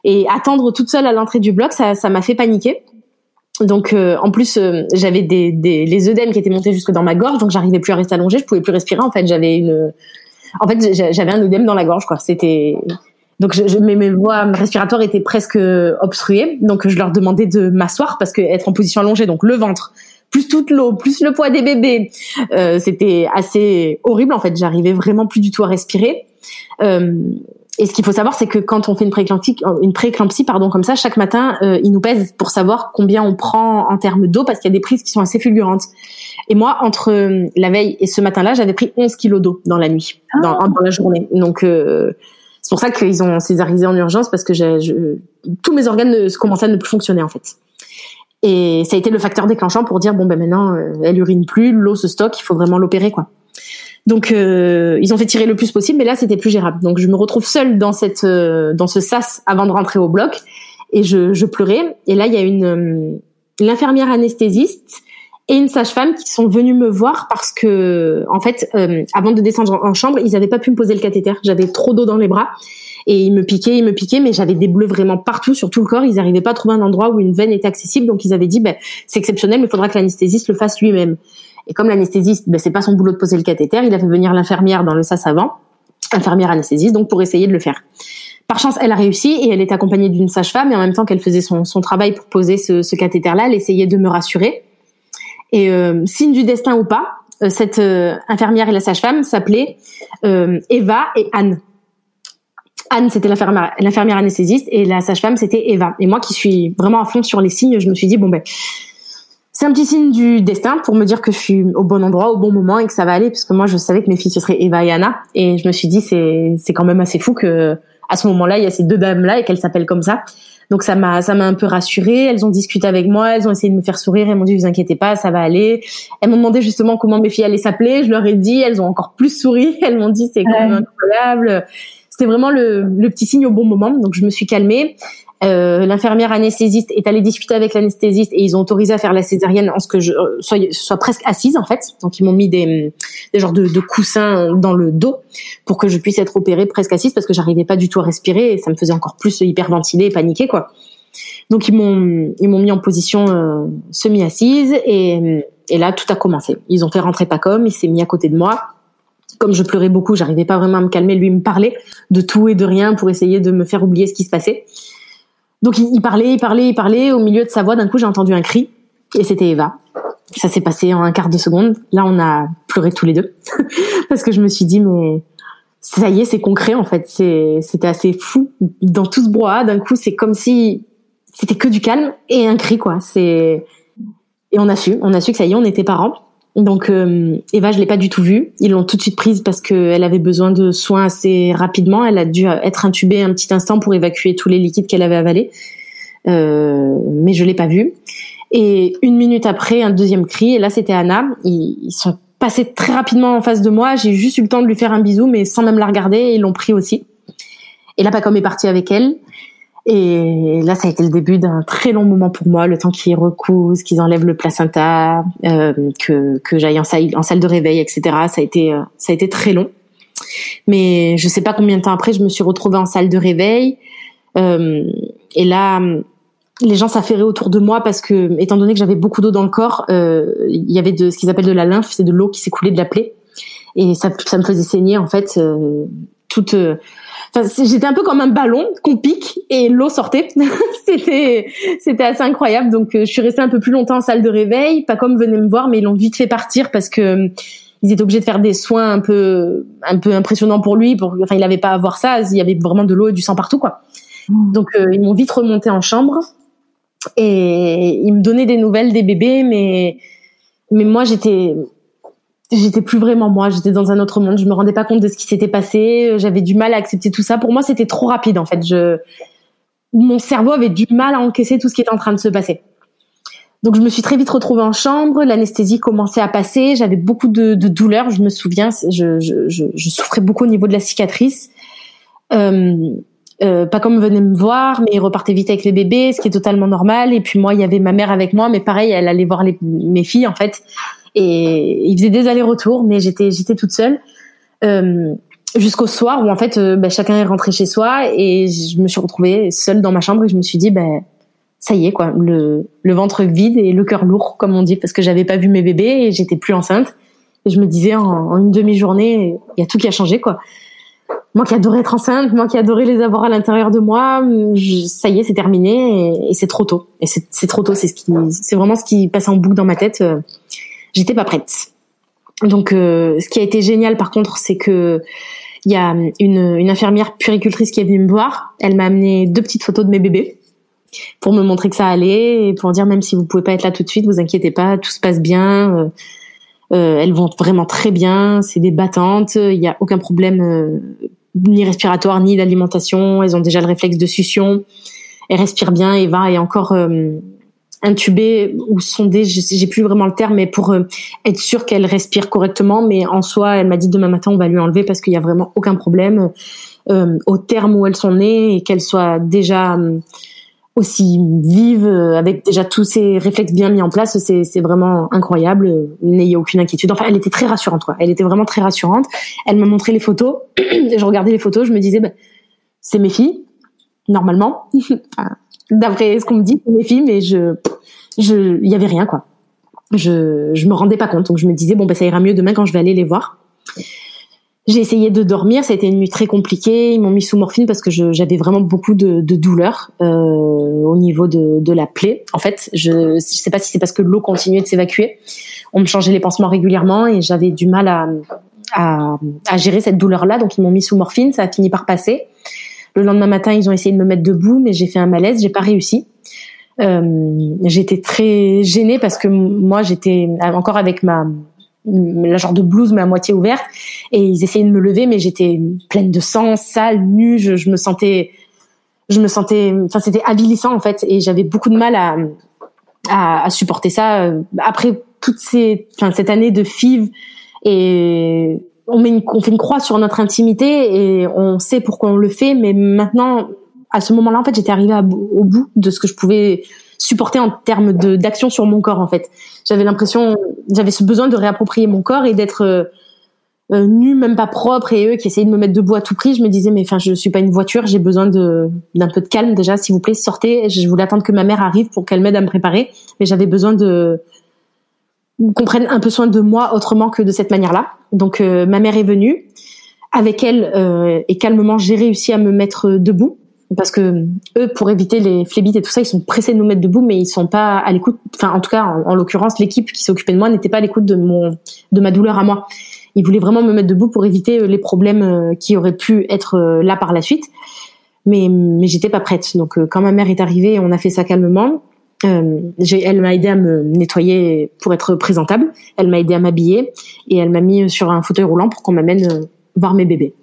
[SPEAKER 2] Et attendre toute seule à l'entrée du bloc, ça, ça m'a fait paniquer. Donc euh, en plus euh, j'avais des, des les œdèmes qui étaient montés jusque dans ma gorge, donc j'arrivais plus à rester allongée, je pouvais plus respirer. En fait, j'avais une, en fait j'avais un œdème dans la gorge, quoi. C'était donc je, mes, mes voies respiratoires étaient presque obstruées, donc je leur demandais de m'asseoir parce que être en position allongée, donc le ventre, plus toute l'eau, plus le poids des bébés. Euh, c'était assez horrible en fait. J'arrivais vraiment plus du tout à respirer. Euh, et ce qu'il faut savoir, c'est que quand on fait une prééclampsie, une prééclampsie pardon, comme ça, chaque matin, euh, ils nous pèsent pour savoir combien on prend en termes d'eau, parce qu'il y a des prises qui sont assez fulgurantes. Et moi, entre euh, la veille et ce matin-là, j'avais pris 11 kilos d'eau dans la nuit, dans, ah. dans, la journée. Donc, euh, c'est pour ça qu'ils ont césarisé en urgence, parce que je, tous mes organes ne, commençaient à ne plus fonctionner, en fait. Et ça a été le facteur déclenchant pour dire bon ben maintenant euh, elle urine plus, l'eau se stocke, il faut vraiment l'opérer quoi. Donc euh, ils ont fait tirer le plus possible, mais là c'était plus gérable. Donc je me retrouve seule dans cette euh, dans ce sas avant de rentrer au bloc et je, je pleurais. Et là il y a une l'infirmière anesthésiste et une sage-femme qui sont venues me voir parce que en fait avant de descendre en chambre ils n'avaient pas pu me poser le cathéter. J'avais trop d'eau dans les bras et il me piquait, il me piquait, mais j'avais des bleus vraiment partout sur tout le corps. Ils n'arrivaient pas à trouver un endroit où une veine était accessible, donc ils avaient dit ben, c'est exceptionnel, mais il faudra que l'anesthésiste le fasse lui-même. Et comme l'anesthésiste, ben, c'est pas son boulot de poser le cathéter, il a fait venir l'infirmière dans le sas avant, infirmière anesthésiste, donc pour essayer de le faire. Par chance, elle a réussi et elle est accompagnée d'une sage-femme et en même temps qu'elle faisait son, son, travail pour poser ce, ce cathéter-là, elle essayait de me rassurer. Et euh, signe du destin ou pas, euh, cette euh, infirmière et la sage-femme s'appelaient euh, Eva et Anne. Anne, c'était l'infirmière anesthésiste et la sage-femme, c'était Eva. Et moi qui suis vraiment à fond sur les signes, je me suis dit, bon ben, c'est un petit signe du destin pour me dire que je suis au bon endroit, au bon moment et que ça va aller, parce que moi, je savais que mes filles, ce seraient Eva et Anna. Et je me suis dit, c'est, c'est quand même assez fou que, à ce moment-là, il y a ces deux dames-là et qu'elles s'appellent comme ça. Donc ça m'a ça m'a un peu rassurée. Elles ont discuté avec moi, elles ont essayé de me faire sourire. Elles m'ont dit vous inquiétez pas, ça va aller. Elles m'ont demandé justement comment mes filles allaient s'appeler. Je leur ai dit, elles ont encore plus souri. Elles m'ont dit c'est quand même incroyable c'était vraiment le, le, petit signe au bon moment. Donc je me suis calmée. Euh, l'infirmière anesthésiste est allée discuter avec l'anesthésiste et ils ont autorisé à faire la césarienne en ce que je euh, sois, presque assise en fait. Donc ils m'ont mis des, des genres de, de, coussins dans le dos pour que je puisse être opérée presque assise parce que j'arrivais pas du tout à respirer et ça me faisait encore plus hyperventiler et paniquer quoi. Donc ils m'ont ils m'ont mis en position euh, semi assise et et là tout a commencé. Ils ont fait rentrer Pacom, il s'est mis à côté de moi comme je pleurais beaucoup, j'arrivais pas vraiment à me calmer. Lui me parlait de tout et de rien pour essayer de me faire oublier ce qui se passait. Donc il, parlait, il parlait, il parlait. Au milieu de sa voix, d'un coup, j'ai entendu un cri et c'était Eva. Ça s'est passé en un quart de seconde. Là, on a pleuré tous les deux parce que je me suis dit mais ça y est, c'est concret en fait. c'était assez fou dans tout ce brouhaha. D'un coup, c'est comme si c'était que du calme et un cri quoi. C'est et on a su, on a su que ça y est, on était parents. Donc euh, Eva, je l'ai pas du tout vue. Ils l'ont tout de suite prise parce qu'elle avait besoin de soins assez rapidement. Elle a dû être intubée un petit instant pour évacuer tous les liquides qu'elle avait avalés. Euh, mais je l'ai pas vue. Et une minute après, un deuxième cri. Et là, c'était Anna. Ils, sont passés très rapidement en face de moi. J'ai juste eu le temps de lui faire un bisou, mais sans même la regarder. Ils l'ont pris aussi. Et là, Pacom est parti avec elle. Et là, ça a été le début d'un très long moment pour moi, le temps qu'ils recousent, qu'ils enlèvent le placenta, euh, que, que j'aille en salle, de réveil, etc. Ça a été, euh, ça a été très long. Mais je sais pas combien de temps après, je me suis retrouvée en salle de réveil. Euh, et là, les gens s'affairaient autour de moi parce que, étant donné que j'avais beaucoup d'eau dans le corps, il y avait de ce qu'ils appellent de la lymphe, c'est de l'eau qui s'écoulait de la plaie, et ça, me faisait saigner en fait toute. Euh, enfin, j'étais un peu comme un ballon qu'on pique et l'eau sortait. c'était c'était assez incroyable. Donc je suis restée un peu plus longtemps en salle de réveil. Pas comme venait me voir, mais ils l'ont vite fait partir parce que ils étaient obligés de faire des soins un peu un peu impressionnants pour lui. Pour, enfin, il avait pas à voir ça. Il y avait vraiment de l'eau et du sang partout, quoi. Mmh. Donc ils m'ont vite remonté en chambre et il me donnait des nouvelles des bébés, mais mais moi j'étais j'étais plus vraiment moi, j'étais dans un autre monde, je me rendais pas compte de ce qui s'était passé, j'avais du mal à accepter tout ça. Pour moi, c'était trop rapide en fait. Mon cerveau avait du mal à encaisser tout ce qui était en train de se passer. Donc je me suis très vite retrouvée en chambre, l'anesthésie commençait à passer, j'avais beaucoup de, douleurs, je me souviens, je, souffrais beaucoup au niveau de la cicatrice. Euh, euh, pas comme venait me voir, mais il repartait vite avec les bébés, ce qui est totalement normal. Et puis moi, il y avait ma mère avec moi, mais pareil, elle allait voir mes filles en fait, et il faisait des allers-retours, mais j'étais j'étais toute seule euh, jusqu'au soir où en fait euh, ben, chacun est rentré chez soi et je me suis retrouvée seule dans ma chambre et je me suis dit ben ça y est quoi, le, le ventre vide et le cœur lourd comme on dit parce que j'avais pas vu mes bébés et j'étais plus enceinte. Et je me disais en, en une demi-journée, il y a tout qui a changé quoi moi qui adorais être enceinte, moi qui adorais les avoir à l'intérieur de moi, ça y est, c'est terminé et, c'est trop tôt. Et c'est trop tôt, c'est ce qui, c'est vraiment ce qui passe en boucle dans ma tête. Euh, j'étais pas prête. Donc, euh, ce qui a été génial, par contre, c'est que il y a une, une infirmière puricultrice qui est venue me voir. Elle m'a amené deux petites photos de mes bébés pour me montrer que ça allait et pour dire même si vous pouvez pas être là tout de suite, vous inquiétez pas, tout se passe bien. Euh, euh elles vont vraiment très bien, c'est des battantes, il n'y a aucun problème ni respiratoire ni d'alimentation. Elles ont déjà le réflexe de succion. Elles respirent bien. Eva est encore euh, intubée ou sondée, j'ai plus vraiment le terme, mais pour euh, être sûre qu'elle respire correctement. Mais en soi, elle m'a dit demain matin on va lui enlever parce qu'il y a vraiment aucun problème. Euh, au terme où elles sont nées et qu'elles soient déjà euh, aussi vive, avec déjà tous ces réflexes bien mis en place, c'est vraiment incroyable. N'ayez aucune inquiétude. Enfin, elle était très rassurante, quoi. Elle était vraiment très rassurante. Elle m'a montré les photos. je regardais les photos, je me disais, bah, c'est mes filles, normalement. D'après ce qu'on me dit, c'est mes filles, mais je, je, il y avait rien, quoi. Je, je me rendais pas compte. Donc je me disais, bon, bah, ça ira mieux demain quand je vais aller les voir. J'ai essayé de dormir, ça a été une nuit très compliquée. Ils m'ont mis sous morphine parce que j'avais vraiment beaucoup de, de douleurs euh, au niveau de, de, la plaie. En fait, je ne sais pas si c'est parce que l'eau continuait de s'évacuer. On me changeait les pansements régulièrement et j'avais du mal à, à, à, gérer cette douleur-là. Donc ils m'ont mis sous morphine, ça a fini par passer. Le lendemain matin, ils ont essayé de me mettre debout, mais j'ai fait un malaise, j'ai pas réussi. Euh, j'étais très gênée parce que moi, j'étais encore avec ma la genre de blouse mais à moitié ouverte. Et ils essayaient de me lever mais j'étais pleine de sang sale nue. Je, me sentais je me sentais enfin c'était avilissant en fait. Et j'avais beaucoup de mal à, à, à supporter ça. Après toutes ces cette année de FIV et on met une, on fait une croix sur notre intimité et on sait pourquoi on le fait mais maintenant à ce moment-là en fait j'étais arrivée au bout de ce que je pouvais supporter en termes d'action sur mon corps en fait. J'avais l'impression, j'avais ce besoin de réapproprier mon corps et d'être euh, euh nue, même pas propre, et eux qui essayaient de me mettre debout à tout prix. Je me disais mais enfin je suis pas une voiture, j'ai besoin d'un peu de calme déjà, s'il vous plaît, sortez. Je voulais attendre que ma mère arrive pour qu'elle m'aide à me préparer, mais j'avais besoin de qu'on prenne un peu soin de moi autrement que de cette manière-là. Donc euh, ma mère est venue. Avec elle euh, et calmement, j'ai réussi à me mettre debout parce que eux, pour éviter les phlébites et tout ça, ils sont pressés de nous mettre debout, mais ils sont pas à l'écoute. Enfin, en tout cas, en, l'occurrence, l'équipe qui s'occupait de moi n'était pas à l'écoute de mon, de ma douleur à moi. Ils voulaient vraiment me mettre debout pour éviter euh, les problèmes euh, qui auraient pu être euh, là par la suite. Mais, mais j'étais pas prête. Donc, quand ma mère est arrivée, on a fait ça calmement. Euh, elle m'a aidé à me nettoyer pour être présentable. Elle m'a aidé à m'habiller et elle m'a mis sur un fauteuil roulant pour qu'on m'amène voir mes bébés.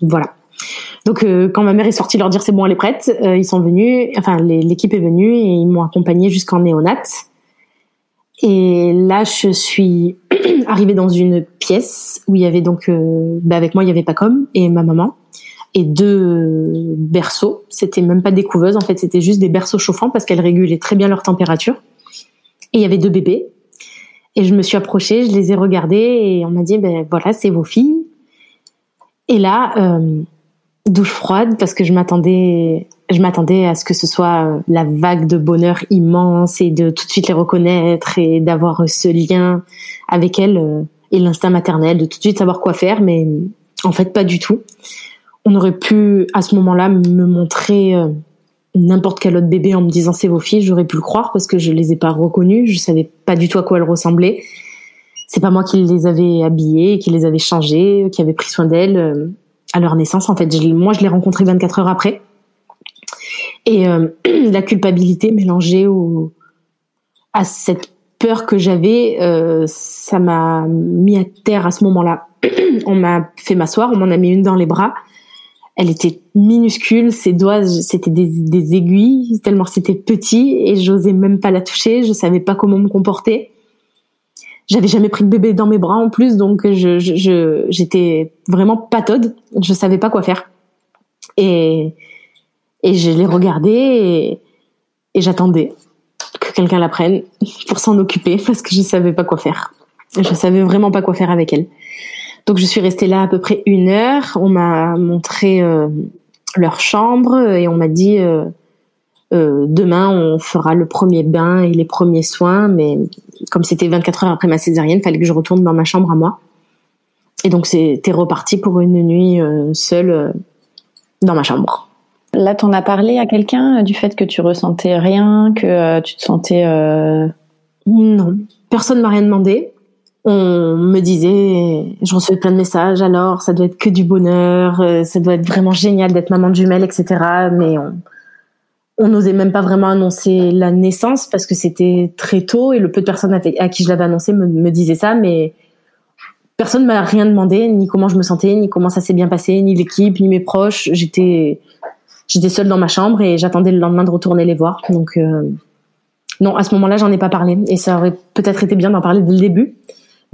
[SPEAKER 2] Voilà. Donc euh, quand ma mère est sortie leur dire c'est bon, elle est prête, euh, ils sont venus, enfin l'équipe est venue et ils m'ont accompagnée jusqu'en néonat. Et là, je suis arrivée dans une pièce où il y avait donc, euh, bah avec moi, il y avait Pacom et ma maman et deux berceaux. C'était même pas des couveuses, en fait, c'était juste des berceaux chauffants parce qu'elles régulaient très bien leur température. Et il y avait deux bébés. Et je me suis approchée, je les ai regardés et on m'a dit, ben voilà, c'est vos filles. Et là, euh, douche froide parce que je m'attendais, je m'attendais à ce que ce soit la vague de bonheur immense et de tout de suite les reconnaître et d'avoir ce lien avec elles euh, et l'instinct maternel, de tout de suite savoir quoi faire, mais en fait pas du tout. On aurait pu à ce moment-là me montrer euh, n'importe quel autre bébé en me disant c'est vos filles, j'aurais pu le croire parce que je les ai pas reconnues, je savais pas du tout à quoi elles ressemblaient. C'est pas moi qui les avais habillées, qui les avais changées, qui avait pris soin d'elles euh, à leur naissance. En fait, moi je l'ai rencontré 24 heures après. Et euh, la culpabilité mélangée au, à cette peur que j'avais, euh, ça m'a mis à terre à ce moment-là. on m'a fait m'asseoir, on m'en a mis une dans les bras elle était minuscule, ses doigts c'était des, aiguilles tellement c'était petit et j'osais même pas la toucher, je savais pas comment me comporter. J'avais jamais pris de bébé dans mes bras en plus, donc je j'étais vraiment pataude, je savais pas quoi faire. Et et je l'ai regardée et, et j'attendais que quelqu'un la prenne pour s'en occuper parce que je savais pas quoi faire. Je savais vraiment pas quoi faire avec elle. Donc je suis restée là à peu près une heure. On m'a montré euh, leur chambre et on m'a dit euh, euh, demain on fera le premier bain et les premiers soins. Mais comme c'était 24 heures après ma césarienne, il fallait que je retourne dans ma chambre à moi. Et donc c'était reparti pour une nuit seule dans ma chambre.
[SPEAKER 3] Là, t'en as parlé à quelqu'un du fait que tu ressentais rien, que tu te sentais
[SPEAKER 2] non, personne m'a rien demandé on me disait, je recevais plein de messages, alors ça doit être que du bonheur, euh, ça doit être vraiment génial d'être maman de etc. Mais on, n'osait même pas vraiment annoncer la naissance parce que c'était très tôt et le peu de personnes à qui je l'avais annoncé me, disaient ça, mais personne m'a rien demandé, ni comment je me sentais, ni comment ça s'est bien passé, ni l'équipe, ni mes proches. J'étais, j'étais seule dans ma chambre et j'attendais le lendemain de retourner les voir. Donc, euh, non, à ce moment-là, j'en ai pas parlé et ça aurait peut-être été bien d'en parler dès le début.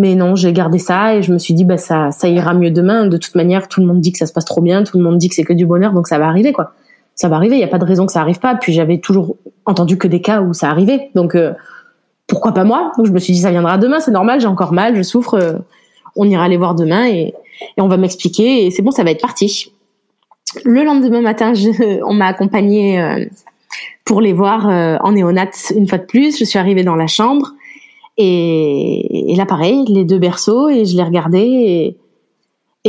[SPEAKER 2] Mais non, j'ai gardé ça et je me suis dit bah ça ça ira mieux demain. De toute manière, tout le monde dit que ça se passe trop bien, tout le monde dit que c'est que du bonheur, donc ça va arriver quoi. Ça va arriver, il y a pas de raison que ça arrive pas. Puis j'avais toujours entendu que des cas où ça arrivait, donc euh, pourquoi pas moi? Donc je me suis dit ça viendra demain, c'est normal, j'ai encore mal, je souffre. Euh, on ira aller voir demain et, et on va m'expliquer et c'est bon, ça va être parti. Le lendemain matin, je, on m'a accompagnée euh, pour les voir en néonat une fois de plus. Je suis arrivée dans la chambre. Et, là, pareil, les deux berceaux, et je les regardais, et,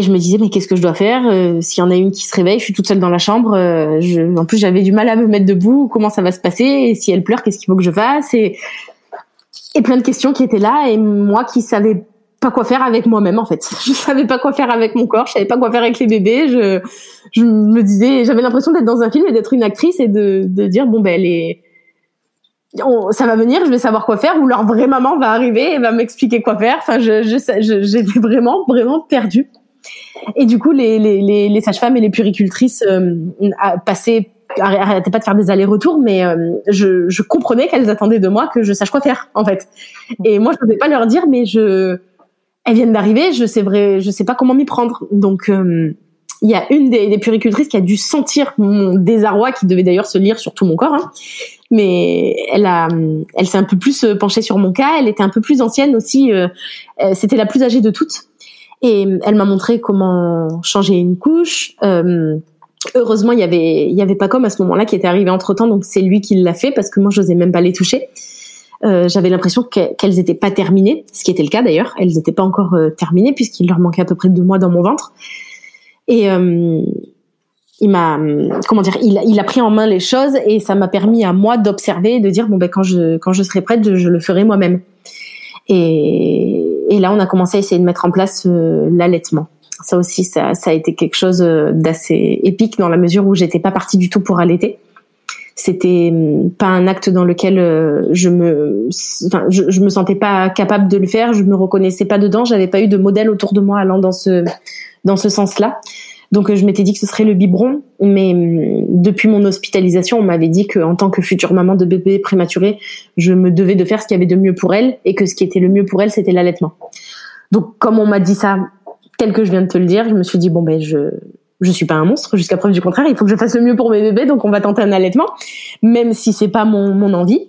[SPEAKER 2] je me disais, mais qu'est-ce que je dois faire euh, S'il y en a une qui se réveille, je suis toute seule dans la chambre. Euh, en plus, j'avais du mal à me mettre debout. Comment ça va se passer Et si elle pleure, qu'est-ce qu'il faut que je fasse et, plein de questions qui étaient là, et moi qui savais pas quoi faire avec moi-même en fait. Je savais pas quoi faire avec mon corps, je savais pas quoi faire avec les bébés. Je, je me disais, j'avais l'impression d'être dans un film et d'être une actrice et de, de dire bon ben elle est ça va venir, je vais savoir quoi faire, ou leur vraie maman va arriver et va m'expliquer quoi faire. Enfin, je, je, j'étais vraiment, vraiment perdue. Et du coup, les, les, les, sages-femmes et les puricultrices euh, passaient, arrêtaient pas de faire des allers-retours, mais euh, je, je comprenais qu'elles attendaient de moi que je sache quoi faire, en fait. Et moi, je ne pas leur dire, mais je, elles viennent d'arriver, je sais vrai, je sais pas comment m'y prendre. Donc, euh, il y a une des, des, puricultrices qui a dû sentir mon désarroi, qui devait d'ailleurs se lire sur tout mon corps, hein, mais elle a, elle s'est un peu plus euh, penchée sur mon cas. Elle était un peu plus ancienne aussi. Euh, euh, c'était la plus âgée de toutes, et elle m'a montré comment changer une couche. heureusement, il y avait, il y avait pas comme à ce moment-là qui était arrivé entre temps, donc c'est lui qui l'a fait parce que moi, je n'osais même pas les toucher. j'avais l'impression qu'elles étaient pas terminées, ce qui était le cas d'ailleurs. Elles n'étaient pas encore terminées puisqu'il leur manquait à peu près deux mois dans mon ventre. Et il m'a comment dire il, a pris en main les choses et ça m'a permis à moi d'observer et de dire bon ben quand je quand je serai prête je, le ferai moi-même. Et, là on a commencé à essayer de mettre en place euh, l'allaitement. Ça aussi ça, ça a été quelque chose euh, d'assez épique dans la mesure où j'étais pas partie du tout pour allaiter. C'était hum, pas un acte dans lequel euh, je me enfin je me sentais pas capable de le faire. Je me reconnaissais pas dedans. J'avais pas eu de modèle autour de moi allant dans ce dans ce sens là Donc je m'étais dit que ce serait le biberon, mais hum, depuis mon hospitalisation, on m'avait dit qu'en tant que future maman de bébé prématuré, je me devais de faire ce qu'il y avait de mieux pour elle et que ce qui était le mieux pour elle, c'était l'allaitement. Donc comme on m'a dit ça, tel que je viens de te le dire, je me suis dit bon ben je je suis pas un monstre jusqu'à preuve du contraire, il faut que je fasse le mieux pour mes bébés, donc on va tenter un allaitement, même si c'est pas mon mon envie.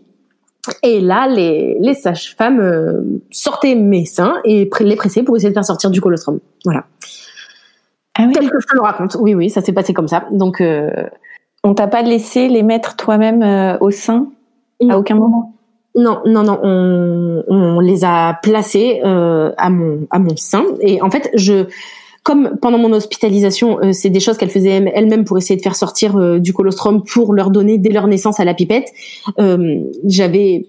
[SPEAKER 2] Et là, les, les sages-femmes euh, sortaient mes seins et les pressaient pour essayer de faire sortir du colostrum. Voilà. Ah oui. Tel que je te le raconte. Oui, oui, ça s'est passé comme ça. Donc, euh...
[SPEAKER 3] on t'a pas laissé les mettre toi-même euh, au sein? À aucun moment?
[SPEAKER 2] Non, non, non. On, on les a placés euh, à mon à mon sein. Et en fait, je comme pendant mon hospitalisation, euh, c'est des choses qu'elle faisait elle-même pour essayer de faire sortir euh, du colostrum pour leur donner dès leur naissance à la pipette. Euh, j'avais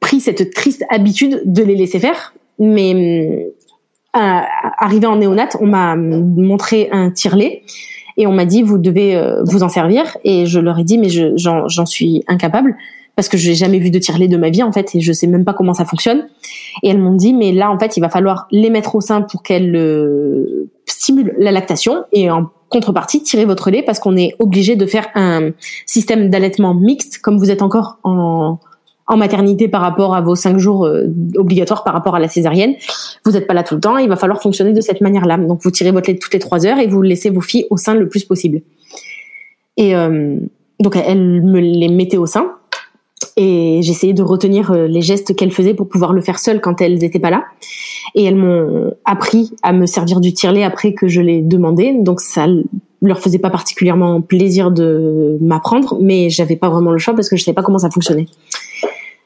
[SPEAKER 2] pris cette triste habitude de les laisser faire, mais arrivé en néonat, on m'a montré un tire-lait et on m'a dit vous devez vous en servir et je leur ai dit mais j'en suis incapable parce que je n'ai jamais vu de tire-lait de ma vie en fait et je sais même pas comment ça fonctionne. Et elles m'ont dit mais là en fait il va falloir les mettre au sein pour qu'elles euh, stimulent la lactation et en contrepartie tirer votre lait parce qu'on est obligé de faire un système d'allaitement mixte comme vous êtes encore en en maternité par rapport à vos cinq jours euh, obligatoires par rapport à la césarienne. Vous n'êtes pas là tout le temps, il va falloir fonctionner de cette manière-là. Donc vous tirez votre lait toutes les trois heures et vous laissez vos filles au sein le plus possible. Et euh, donc elle me les mettait au sein et j'essayais de retenir euh, les gestes qu'elles faisaient pour pouvoir le faire seule quand elles n'étaient pas là. Et elles m'ont appris à me servir du tire-lait après que je l'ai demandé, donc ça leur faisait pas particulièrement plaisir de m'apprendre, mais j'avais pas vraiment le choix parce que je savais pas comment ça fonctionnait.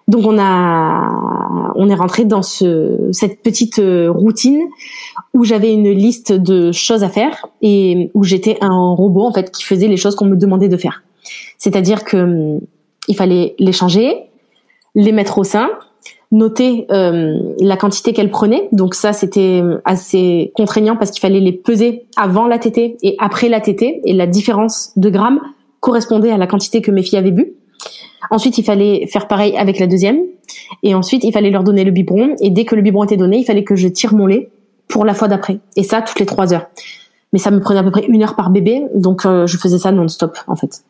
[SPEAKER 2] Donc on a, on est rentré dans ce, cette petite euh, routine où j'avais une liste de choses à faire et où j'étais un robot en fait qui faisait les choses qu'on me demandait de faire. C'est-à-dire que il fallait les changer, les mettre au sein, noter euh, la quantité qu'elles prenaient. Donc ça, c'était assez contraignant parce qu'il fallait les peser avant la tétée et après la tétée. Et la différence de grammes correspondait à la quantité que mes filles avaient bu. Ensuite, il fallait faire pareil avec la deuxième. Et ensuite, il fallait leur donner le biberon. Et dès que le biberon était donné, il fallait que je tire mon lait pour la fois d'après. Et ça, toutes les trois heures. Mais ça me prenait à peu près une heure par bébé. Donc, euh, je faisais ça non-stop, en fait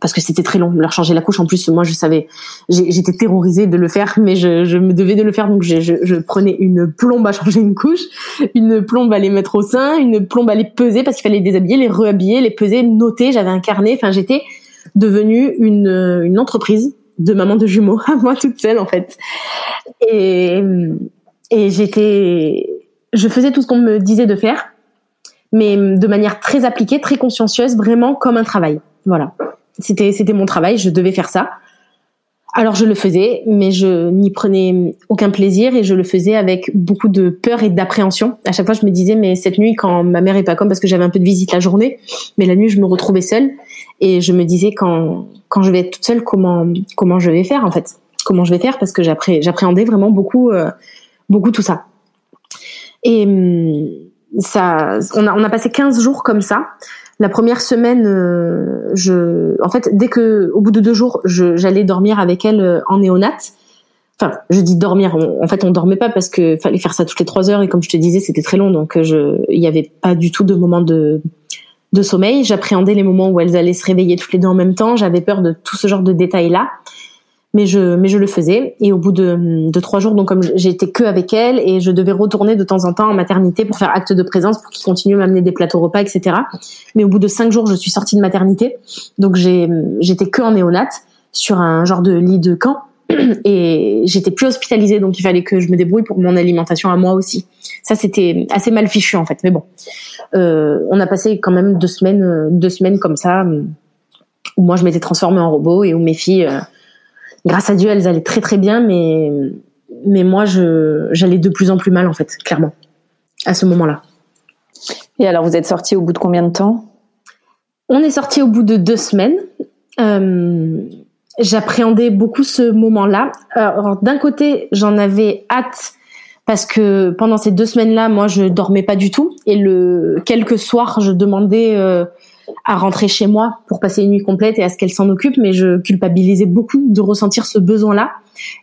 [SPEAKER 2] parce que c'était très long leur changer la couche en plus moi je savais j'étais terrorisée de le faire mais je, je, me devais de le faire donc je, je, je, prenais une plombe à changer une couche une plombe à les mettre au sein une plombe à les peser parce qu'il fallait les déshabiller les rehabiller les peser noter j'avais un carnet enfin j'étais devenue une, une entreprise de maman de jumeaux à moi toute seule en fait et et j'étais je faisais tout ce qu'on me disait de faire mais de manière très appliquée très consciencieuse vraiment comme un travail voilà c'était c'était mon travail, je devais faire ça. Alors je le faisais, mais je n'y prenais aucun plaisir et je le faisais avec beaucoup de peur et d'appréhension. À chaque fois, je me disais mais cette nuit, quand ma mère est pas comme parce que j'avais un peu de visite la journée, mais la nuit, je me retrouvais seule et je me disais quand quand je vais être toute seule, comment comment je vais faire en fait, comment je vais faire? Parce que j'appréhendais vraiment beaucoup euh, beaucoup tout ça. Et hum, ça, on a on a passé 15 jours comme ça la première semaine, euh, je, en fait, dès que, au bout de deux jours, j'allais dormir avec elle euh, en néonat. Enfin, je dis dormir. en fait, on dormait pas parce que fallait faire ça toutes les trois heures et comme je te disais, c'était très long, donc euh, je, il y avait pas du tout de moment de de sommeil. J'appréhendais les moments où elles allaient se réveiller toutes les deux en même temps. J'avais peur de tout ce genre de détails là mais je mais je le faisais. Et au bout de, de trois jours donc comme j'étais que avec elle et je devais retourner de temps en temps en maternité pour faire acte de présence pour qu'il continue à m'amener des plateaux repas etc mais au bout de cinq jours je suis sortie de maternité. Donc j'étais que en néonate sur un genre de lit de camp et j'étais plus hospitalisée donc il fallait que je me débrouille pour mon alimentation à moi aussi ça c'était assez mal fichu en fait mais bon euh, on a passé quand même deux semaines deux semaines comme ça où moi je m'étais transformée en robot et où mes filles euh, grâce à Dieu, elles allaient très très bien, mais mais moi, je j'allais de plus en plus mal en fait, clairement, à ce moment-là.
[SPEAKER 3] Et alors, vous êtes sorti au bout de combien de temps?
[SPEAKER 2] On est sorti au bout de deux semaines. Euh, J'appréhendais beaucoup ce moment-là. D'un côté, j'en avais hâte parce que pendant ces deux semaines-là, moi, je dormais pas du tout. Et le quelques soirs, je demandais euh, à rentrer chez moi pour passer une nuit complète et à ce qu'elle s'en occupe, mais je culpabilisais beaucoup de ressentir ce besoin-là.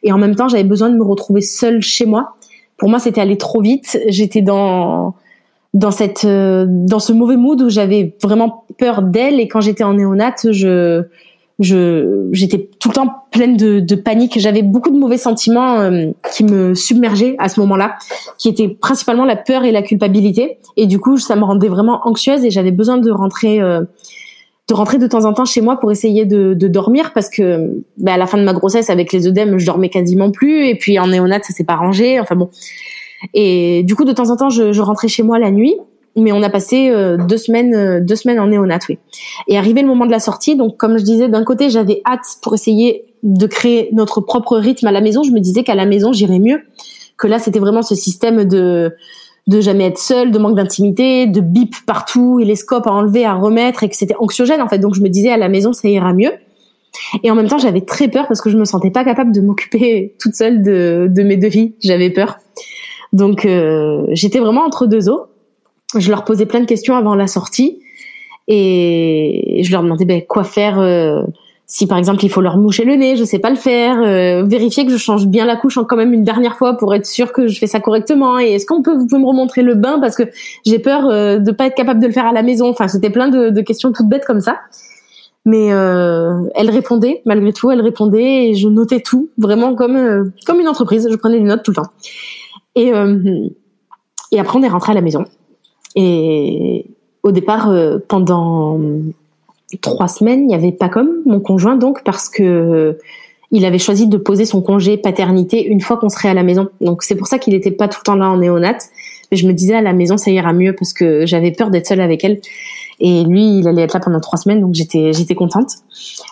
[SPEAKER 2] Et en même temps, j'avais besoin de me retrouver seule chez moi. Pour moi, c'était aller trop vite. J'étais dans dans cette euh, dans ce mauvais mood où j'avais vraiment peur d'elle et quand j'étais en néonate je j'étais tout le temps pleine de, panique. J'avais beaucoup de mauvais sentiments euh, qui me submergeaient à ce moment-là qui étaient principalement la peur et la culpabilité. Et du coup ça me rendait vraiment anxieuse et j'avais besoin de rentrer euh, de rentrer de temps en temps chez moi pour essayer de, dormir parce que bah, à la fin de ma grossesse avec les œdèmes je dormais quasiment plus. Et puis en néonate ça s'est pas rangé enfin bon. Et du coup, de temps en temps, je rentrais chez moi la nuit. Mais on a passé euh, deux semaines, euh, deux semaines en néonat, oui. Et arrivé le moment de la sortie, donc comme je disais, d'un côté, j'avais hâte pour essayer de créer notre propre rythme à la maison. Je me disais qu'à la maison, j'irais mieux. Que là, c'était vraiment ce système de de jamais être seule, de manque d'intimité, de bip partout et les scopes à enlever, à remettre, et que c'était anxiogène en fait. Donc je me disais à la maison, ça ira mieux. Et en même temps, j'avais très peur parce que je me sentais pas capable de m'occuper toute seule de, de mes deux filles. J'avais peur. Donc euh, j'étais vraiment entre deux eaux. Je leur posais plein de questions avant la sortie et je leur demandais ben, quoi faire euh, si par exemple il faut leur moucher le nez, je sais pas le faire, euh, vérifier que je change bien la couche quand même une dernière fois pour être sûr que je fais ça correctement et est-ce qu'on peut vous pouvez me remontrer le bain parce que j'ai peur euh, de pas être capable de le faire à la maison. Enfin, c'était plein de, de, questions toutes bêtes comme ça. Mais euh, elle répondait malgré tout, elle répondait et je notais tout vraiment comme comme une entreprise. Je prenais des notes tout le temps. Et, euh, et après, on est rentré à la maison. Et au départ, euh, pendant trois semaines, il n'y avait pas comme mon conjoint, donc, parce que euh, il avait choisi de poser son congé paternité une fois qu'on serait à la maison. Donc, c'est pour ça qu'il n'était pas tout le temps là en néonate. Mais je me disais, à la maison, ça ira mieux parce que j'avais peur d'être seule avec elle. Et lui, il allait être là pendant trois semaines, donc j'étais, j'étais contente.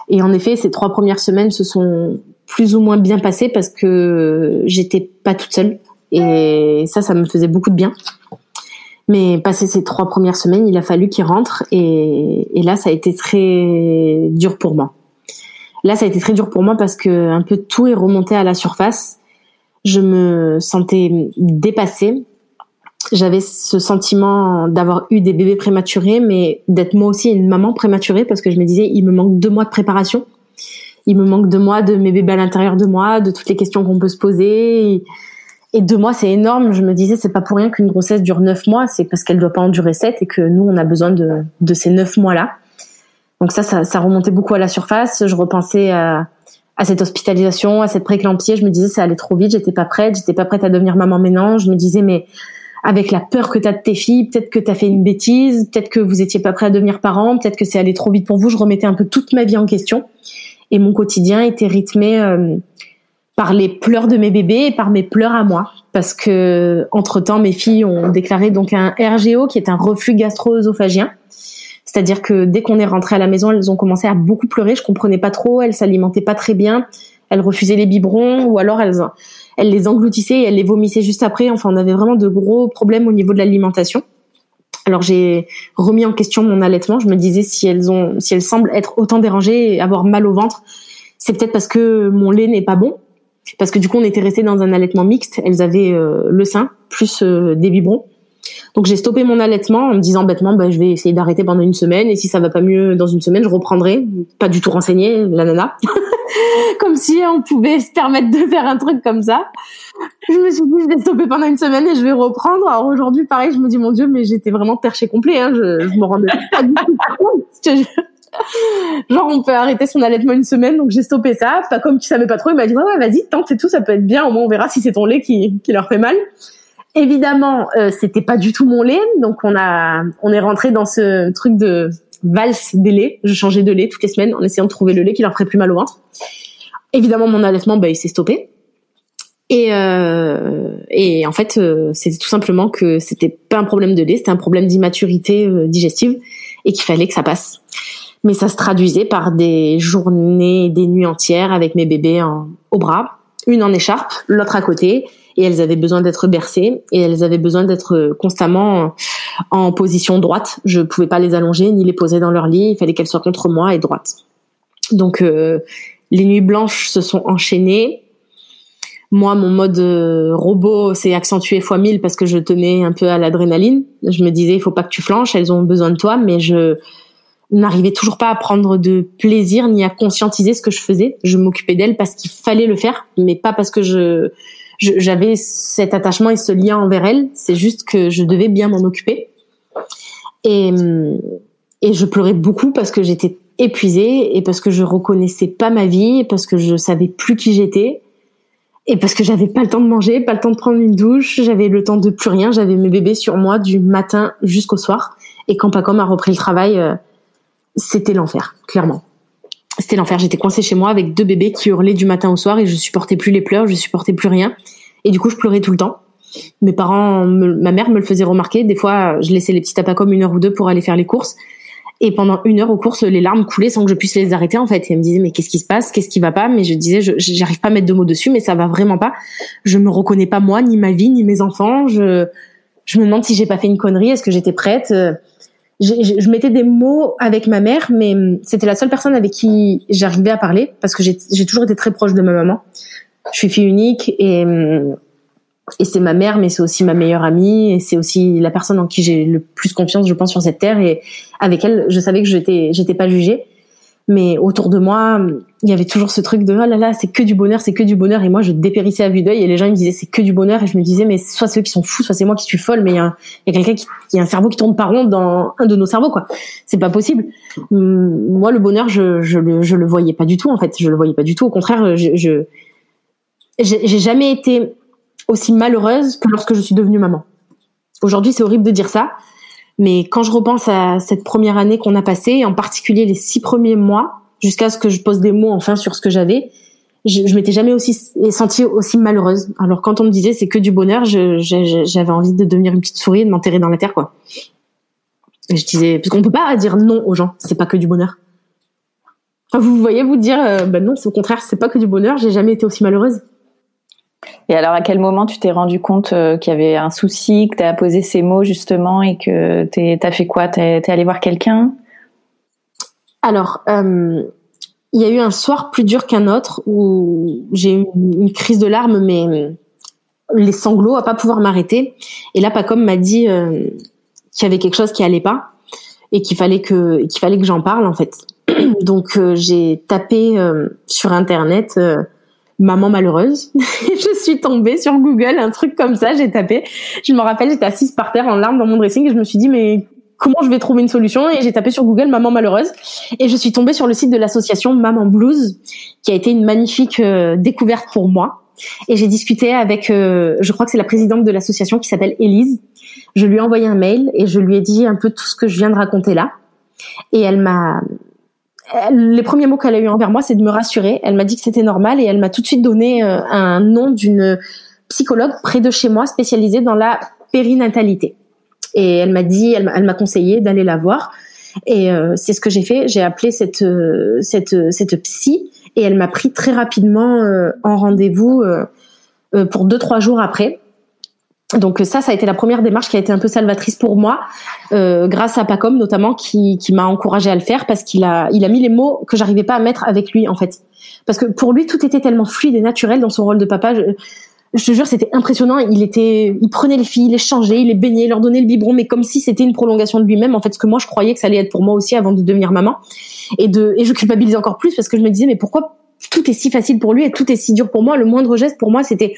[SPEAKER 2] Et en effet, ces trois premières semaines se sont plus ou moins bien passées parce que j'étais pas toute seule. Et ça, ça me faisait beaucoup de bien. Mais passé ces trois premières semaines, il a fallu qu'il rentre et, là, ça a été très dur pour moi. Là, ça a été très dur pour moi parce que un peu tout est remonté à la surface. Je me sentais dépassée. J'avais ce sentiment d'avoir eu des bébés prématurés, mais d'être moi aussi une maman prématurée parce que je me disais, il me manque deux mois de préparation. Il me manque deux mois de mes bébés à l'intérieur de moi, de toutes les questions qu'on peut se poser. Deux mois, c'est énorme. Je me disais, c'est pas pour rien qu'une grossesse dure neuf mois, c'est parce qu'elle doit pas en durer sept et que nous, on a besoin de, de ces neuf mois-là. Donc ça, ça, ça, remontait beaucoup à la surface. Je repensais à, à cette hospitalisation, à cette préclampsie. Je me disais, ça allait trop vite. J'étais pas prête. J'étais pas prête à devenir maman maintenant. Je me disais, mais avec la peur que tu as de tes filles, peut-être que tu as fait une bêtise, peut-être que vous étiez pas prêt à devenir parent, peut-être que c'est allé trop vite pour vous. Je remettais un peu toute ma vie en question. Et mon quotidien était rythmé euh, par les pleurs de mes bébés et par mes pleurs à moi. Parce que entre temps mes filles ont déclaré donc un RGO qui est un reflux gastro-œsophagien. C'est-à-dire que dès qu'on est rentré à la maison elles ont commencé à beaucoup pleurer. Je comprenais pas trop elles s'alimentaient pas très bien. Elles refusaient les biberons ou alors elles elles les engloutissaient et elles les vomissaient juste après. Enfin on avait vraiment de gros problèmes au niveau de l'alimentation. Alors j'ai remis en question mon allaitement. Je me disais si elles ont si elles semblent être autant dérangées et avoir mal au ventre c'est peut-être parce que mon lait n'est pas bon parce que du coup on était resté dans un allaitement mixte. Elles avaient euh, le sein plus euh, des biberons. Donc j'ai stoppé mon allaitement en me disant bêtement bah, je vais essayer d'arrêter pendant une semaine et si ça va pas mieux dans une semaine je reprendrai. Pas du tout renseigné la nana, comme si on pouvait se permettre de faire un truc comme ça. Je me suis dit je vais stopper pendant une semaine et je vais reprendre. Alors aujourd'hui pareil je me dis mon dieu mais j'étais vraiment perché complet. Hein. Je, je me rendais pas du tout compte. Genre, on peut arrêter son allaitement une semaine, donc j'ai stoppé ça. Pas comme tu savais pas trop, il m'a dit, ouais, ouais, vas-y, tente et tout, ça peut être bien, au moins on verra si c'est ton lait qui, leur fait mal. Évidemment, euh, c'était pas du tout mon lait, donc on a, on est rentré dans ce truc de valse des laits. Je changeais de lait toutes les semaines en essayant de trouver le lait qui leur ferait plus mal au ventre. Évidemment, mon allaitement, bah, il s'est stoppé. Et, euh, et en fait, euh, c'était tout simplement que c'était pas un problème de lait, c'était un problème d'immaturité euh, digestive et qu'il fallait que ça passe mais ça se traduisait par des journées, des nuits entières avec mes bébés en, au bras, une en écharpe, l'autre à côté, et elles avaient besoin d'être bercées et elles avaient besoin d'être constamment en position droite. Je pouvais pas les allonger ni les poser dans leur lit, il fallait qu'elles soient contre moi et droite. Donc euh, les nuits blanches se sont enchaînées. Moi, mon mode euh, robot s'est accentué fois mille parce que je tenais un peu à l'adrénaline. Je me disais, il faut pas que tu flanches, elles ont besoin de toi, mais je n'arrivais toujours pas à prendre de plaisir ni à conscientiser ce que je faisais. Je m'occupais d'elle parce qu'il fallait le faire, mais pas parce que je j'avais cet attachement et ce lien envers elle. C'est juste que je devais bien m'en occuper. Et, et je pleurais beaucoup parce que j'étais épuisée et parce que je reconnaissais pas ma vie, parce que je savais plus qui j'étais et parce que j'avais pas le temps de manger, pas le temps de prendre une douche, j'avais le temps de plus rien, j'avais mes bébés sur moi du matin jusqu'au soir. Et quand Pacom a repris le travail, euh, c'était l'enfer, clairement. C'était l'enfer. J'étais coincée chez moi avec deux bébés qui hurlaient du matin au soir et je supportais plus les pleurs, je supportais plus rien. Et du coup, je pleurais tout le temps. Mes parents, ma mère me le faisait remarquer. Des fois, je laissais les petits tapacom une heure ou deux pour aller faire les courses. Et pendant une heure aux courses, les larmes coulaient sans que je puisse les arrêter en fait. Et elle me disait mais qu'est-ce qui se passe, qu'est-ce qui va pas? Mais je disais j'arrive pas à mettre de mots dessus, mais ça va vraiment pas. Je me reconnais pas moi, ni ma vie, ni mes enfants. Je je me demande si j'ai pas fait une connerie. Est-ce que j'étais prête? Je, mettais des mots avec ma mère, mais c'était la seule personne avec qui j'arrivais à parler parce que j'ai toujours été très proche de ma maman. Je suis fille unique et et c'est ma mère, mais c'est aussi ma meilleure amie, et c'est aussi la personne en qui j'ai le plus confiance, je pense, sur cette terre. Et avec elle, je savais que j'étais, j'étais pas jugée. Mais autour de moi, il y avait toujours ce truc de oh là là, c'est que du bonheur, c'est que du bonheur. Et moi, je dépérissais à vue d'œil, et les gens ils me disaient c'est que du bonheur, et je me disais mais soit ceux qui sont fous, soit c'est moi qui suis folle, mais il y a, quelqu'un qui, y a un cerveau qui tourne par rond dans un de nos cerveaux, quoi. C'est pas possible. Hum, moi, le bonheur, je, je le, je le voyais pas du tout, en fait. Je le voyais pas du tout. Au contraire, je j'ai jamais été aussi malheureuse que lorsque je suis devenue maman. Aujourd'hui, c'est horrible de dire ça, mais quand je repense à cette première année qu'on a passée, en particulier les six premiers mois, jusqu'à ce que je pose des mots enfin sur ce que j'avais, je, je m'étais jamais aussi sentie aussi malheureuse. Alors quand on me disait c'est que du bonheur, j'avais envie de devenir une petite souris et de m'enterrer dans la terre, quoi. Je disais parce qu'on peut pas dire non aux gens, c'est pas que du bonheur. Vous voyez vous dire euh, ben non, c'est au contraire, c'est pas que du bonheur. J'ai jamais été aussi malheureuse.
[SPEAKER 3] Et alors, à quel moment tu t'es rendu compte euh, qu'il y avait un souci, que tu as posé ces mots justement et que tu as fait quoi? Tu es, allé voir quelqu'un?
[SPEAKER 2] Alors, euh, il y a eu un soir plus dur qu'un autre où j'ai eu une crise de larmes, mais les sanglots à pas pouvoir m'arrêter. Et là, Pacom m'a dit euh, qu'il y avait quelque chose qui allait pas et qu'il fallait que j'en parle en fait. Donc j'ai tapé sur internet maman malheureuse. je suis tombée sur Google, un truc comme ça, j'ai tapé. Je me rappelle, j'étais assise par terre en larmes dans mon dressing et je me suis dit, mais comment je vais trouver une solution? Et j'ai tapé sur Google maman malheureuse et je suis tombée sur le site de l'association Maman Blues, qui a été une magnifique euh, découverte pour moi. Et j'ai discuté avec, euh, je crois que c'est la présidente de l'association qui s'appelle Élise. Je lui ai envoyé un mail et je lui ai dit un peu tout ce que je viens de raconter là. Et elle m'a, les premiers mots qu'elle a eu envers moi, c'est de me rassurer. Elle m'a dit que c'était normal et elle m'a tout de suite donné euh, un nom d'une psychologue près de chez moi spécialisée dans la périnatalité. Et elle m'a dit, elle m'a conseillé d'aller la voir. Et euh, c'est ce que j'ai fait. J'ai appelé cette euh, cette cette psy et elle m'a pris très rapidement en rendez-vous pour deux trois jours après donc ça, ça a été la première démarche qui a été un peu salvatrice pour moi, euh, grâce à Pacom notamment, qui, qui m'a encouragé à le faire parce qu'il a, il a mis les mots que j'arrivais pas à mettre avec lui en fait. Parce que pour lui, tout était tellement fluide et naturel dans son rôle de papa. Je, je te jure, c'était impressionnant. Il était, il prenait les filles, il les changeait, il les baignait, il leur donnait le biberon, mais comme si c'était une prolongation de lui-même. En fait, ce que moi je croyais que ça allait être pour moi aussi avant de devenir maman. Et de, et je culpabilisais encore plus parce que je me disais, mais pourquoi tout est si facile pour lui et tout est si dur pour moi? Le moindre geste pour moi, c'était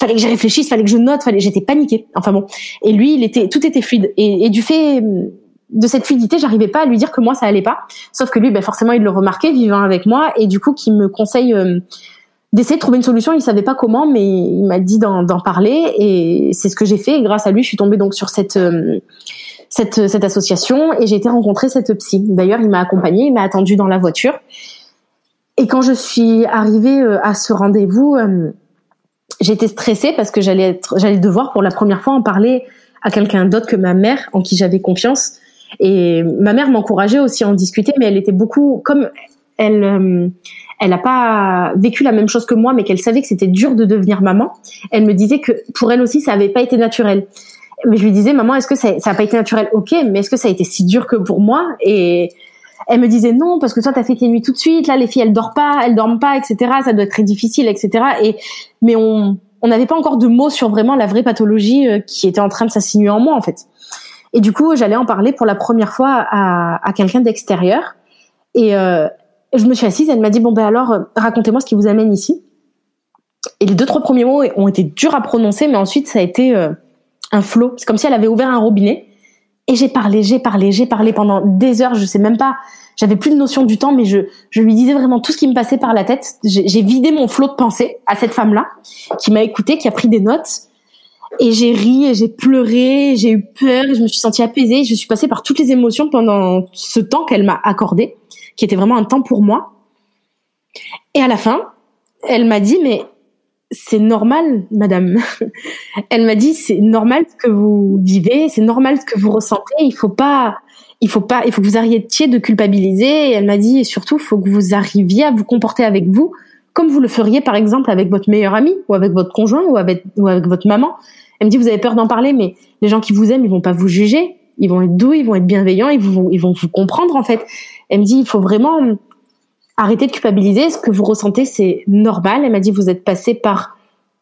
[SPEAKER 2] fallait que je réfléchisse, fallait que je note, fallait, j'étais paniquée. Enfin bon. Et lui, il était, tout était fluide. Et, du fait de cette fluidité, j'arrivais pas à lui dire que moi ça allait pas. Sauf que lui, ben forcément, il le remarquait vivant avec moi et du coup, qui me conseille euh, d'essayer de trouver une solution. Il savait pas comment, mais il m'a dit d'en parler et c'est ce que j'ai fait. Grâce à lui, je suis tombée donc sur cette euh, cette, cette association et j'ai été rencontrer cette psy. D'ailleurs, il m'a accompagnée, il m'a attendu dans la voiture. Et quand je suis arrivée euh, à ce rendez-vous, j'étais stressée parce que j'allais être, j'allais devoir pour la première fois en parler à quelqu'un d'autre que ma mère, en qui j'avais confiance. Et ma mère m'encourageait aussi à en discuter, mais elle était beaucoup comme elle. Euh, elle n'a pas vécu la même chose que moi, mais qu'elle savait que c'était dur de devenir maman. Elle me disait que pour elle aussi, ça n'avait pas été naturel. Mais je lui disais, maman, est-ce que ça, ça a pas été naturel? Ok, mais est-ce que ça a été si dur que pour moi? Et elle me disait non parce que toi t'as fait tes nuits tout de suite. Là les filles elles dorment pas elles dorment pas etc ça doit être très difficile etc et mais on on n'avait pas encore de mots sur vraiment la vraie pathologie euh, qui était en train de s'insinuer en moi en fait. Et du coup j'allais en parler pour la première fois à, à quelqu'un d'extérieur. Et euh, je me suis assise elle m'a dit bon ben alors euh, racontez-moi ce qui vous amène ici. Et les deux trois premiers mots ont été durs à prononcer mais ensuite ça a été un flot c'est comme si elle avait ouvert un robinet Et j'ai parlé, j'ai parlé, j'ai parlé pendant des heures, je sais même pas, j'avais plus de notion du temps, mais je, je lui disais vraiment tout ce qui me passait par la tête. J'ai vidé mon flot de pensée à cette femme-là, qui m'a écouté, qui a pris des notes. Et j'ai ri, et j'ai pleuré, j'ai eu peur, et je me suis sentie apaisée. Je suis passée par toutes les émotions pendant ce temps qu'elle m'a accordé, qui était vraiment un temps pour moi. Et à la fin, elle m'a dit, mais c'est normal, madame. Elle m'a dit, c'est normal ce que vous vivez, c'est normal ce que vous ressentez. Il faut pas, il faut pas, il faut que vous arrêtiez de culpabiliser. Et elle m'a dit, et surtout, il faut que vous arriviez à vous comporter avec vous comme vous le feriez, par exemple, avec votre meilleur ami, ou avec votre conjoint, ou avec, ou avec votre maman. Elle me dit, vous avez peur d'en parler, mais les gens qui vous aiment, ils vont pas vous juger. Ils vont être doux, ils vont être bienveillants, ils vont, ils vont vous comprendre, en fait. Elle me dit, il faut vraiment arrêtez de culpabiliser. Ce que vous ressentez, c'est normal. Elle m'a dit, vous êtes passé par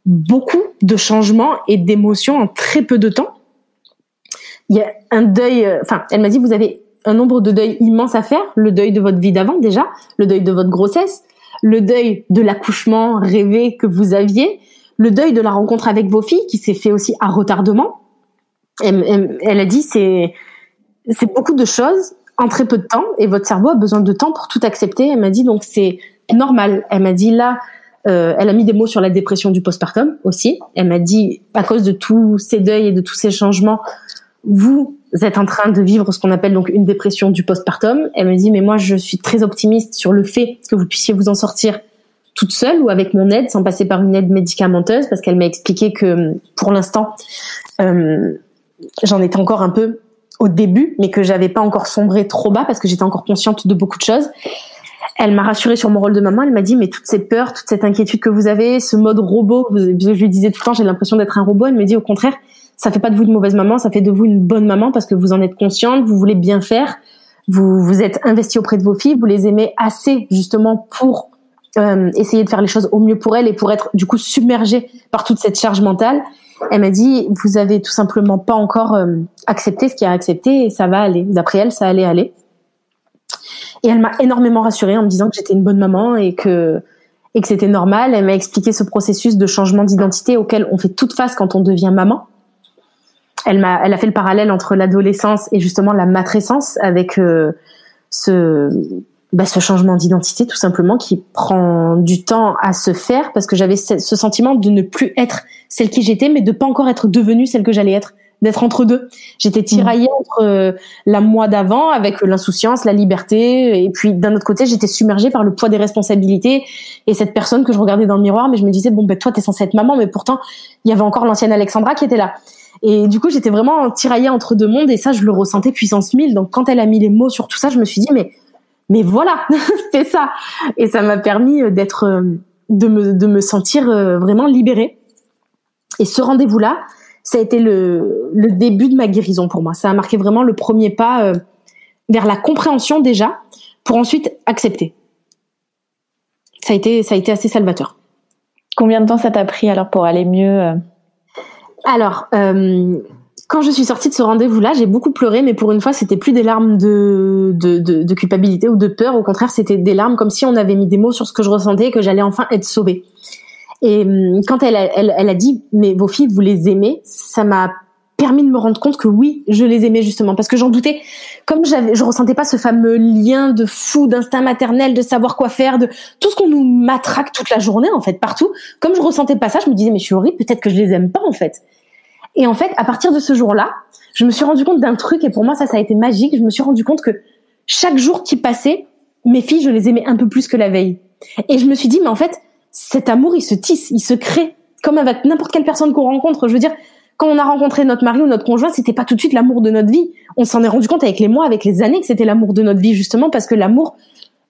[SPEAKER 2] beaucoup de changements et d'émotions en très peu de temps. Il y a un deuil, euh, enfin, elle m'a dit, vous avez un nombre de deuils immense à faire. Le deuil de votre vie d'avant, déjà. Le deuil de votre grossesse. Le deuil de l'accouchement rêvé que vous aviez. Le deuil de la rencontre avec vos filles qui s'est fait aussi à retardement. Elle, elle a dit, c'est, c'est beaucoup de choses en très peu de temps et votre cerveau a besoin de temps pour tout accepter. Elle m'a dit donc c'est normal. Elle m'a dit là, euh, elle a mis des mots sur la dépression du postpartum aussi. Elle m'a dit à cause de tous ces deuils et de tous ces changements, vous êtes en train de vivre ce qu'on appelle donc une dépression du postpartum. Elle m'a dit mais moi je suis très optimiste sur le fait que vous puissiez vous en sortir toute seule ou avec mon aide sans passer par une aide médicamenteuse parce qu'elle m'a expliqué que pour l'instant euh, j'en étais encore un peu au début, mais que j'avais pas encore sombré trop bas parce que j'étais encore consciente de beaucoup de choses. Elle m'a rassurée sur mon rôle de maman. Elle m'a dit mais toutes ces peurs, toute cette inquiétude que vous avez, ce mode robot, je lui disais tout le temps j'ai l'impression d'être un robot. Elle me dit au contraire, ça fait pas de vous une mauvaise maman, ça fait de vous une bonne maman parce que vous en êtes consciente, vous voulez bien faire, vous vous êtes investi auprès de vos filles, vous les aimez assez justement pour euh, essayer de faire les choses au mieux pour elles et pour être du coup submergée par toute cette charge mentale. Elle m'a dit, vous avez tout simplement pas encore euh, accepté ce qui a accepté et ça va aller. D'après elle, ça allait aller. Et elle m'a énormément rassurée en me disant que j'étais une bonne maman et que et que c'était normal. Elle m'a expliqué ce processus de changement d'identité auquel on fait toute face quand on devient maman. Elle m'a, elle a fait le parallèle entre l'adolescence et justement la matrescence avec euh, bah, ce changement d'identité tout simplement qui prend du temps à se faire parce que j'avais ce sentiment de ne plus être celle qui j'étais mais de pas encore être devenue celle que j'allais être d'être entre deux j'étais tiraillée mmh. entre euh, la moi d'avant avec l'insouciance la liberté et puis d'un autre côté j'étais submergée par le poids des responsabilités et cette personne que je regardais dans le miroir mais je me disais bon ben toi t'es censée être maman mais pourtant il y avait encore l'ancienne Alexandra qui était là et du coup j'étais vraiment tiraillée entre deux mondes et ça je le ressentais puissance 1000 donc quand elle a mis les mots sur tout ça je me suis dit mais mais voilà, c'était ça. Et ça m'a permis euh, d'être, euh, de me, de me sentir euh, vraiment libérée. Et ce rendez-vous-là, ça a été le, le début de ma guérison pour moi. Ça a marqué vraiment le premier pas vers la compréhension déjà, pour ensuite accepter. Ça a été, ça a été assez salvateur.
[SPEAKER 3] Combien de temps ça t'a pris alors pour aller mieux
[SPEAKER 2] Alors, quand je suis sortie de ce rendez-vous-là, j'ai beaucoup pleuré, mais pour une fois, c'était plus des larmes de, de, de, culpabilité ou de peur. Au contraire, c'était des larmes comme si on avait mis des mots sur ce que je ressentais et que j'allais enfin être sauvée. Et hum, quand elle, a dit, mais vos filles, vous les aimez, ça m'a permis de me rendre compte que oui, je les aimais justement, parce que j'en doutais. Comme je ressentais pas ce fameux lien de fou, d'instinct maternel, de savoir quoi faire, de tout ce qu'on nous matraque toute la journée en fait, partout. Comme je ressentais pas ça, je me disais mais je suis horrible, peut-être que je les aime pas en fait. Et en fait, à partir de ce jour-là, je me suis rendu compte d'un truc et pour moi ça, ça a été magique. Je me suis rendu compte que chaque jour qui passait, mes filles, je les aimais un peu plus que la veille. Et je me suis dit, mais en fait, cet amour, il se tisse, il se crée, comme avec n'importe quelle personne qu'on rencontre. Je veux dire, quand on a rencontré notre mari ou notre conjoint, c'était pas tout de suite l'amour de notre vie. On s'en est rendu compte avec les mois, avec les années, que c'était l'amour de notre vie, justement, parce que l'amour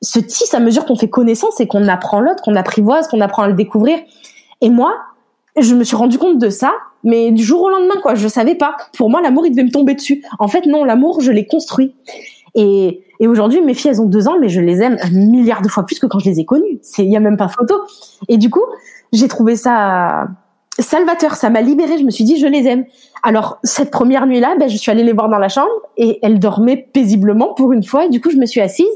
[SPEAKER 2] se tisse à mesure qu'on fait connaissance et qu'on apprend l'autre, qu'on apprivoise, qu'on apprend à le découvrir. Et moi, je me suis rendu compte de ça mais du jour au lendemain, quoi. Je savais pas. Pour moi, l'amour, il devait me tomber dessus. En fait, non, l'amour, je l'ai construit. Et, et aujourd'hui, mes filles, elles ont deux ans, mais je les aime un milliard de fois plus que quand je les ai connues. Il y a même pas photo. Et du coup, j'ai trouvé ça salvateur. Ça m'a libérée. Je me suis dit, je les aime. Alors, cette première nuit-là, ben, je suis allée les voir dans la chambre et elles dormaient paisiblement pour une fois. Et du coup, je me suis assise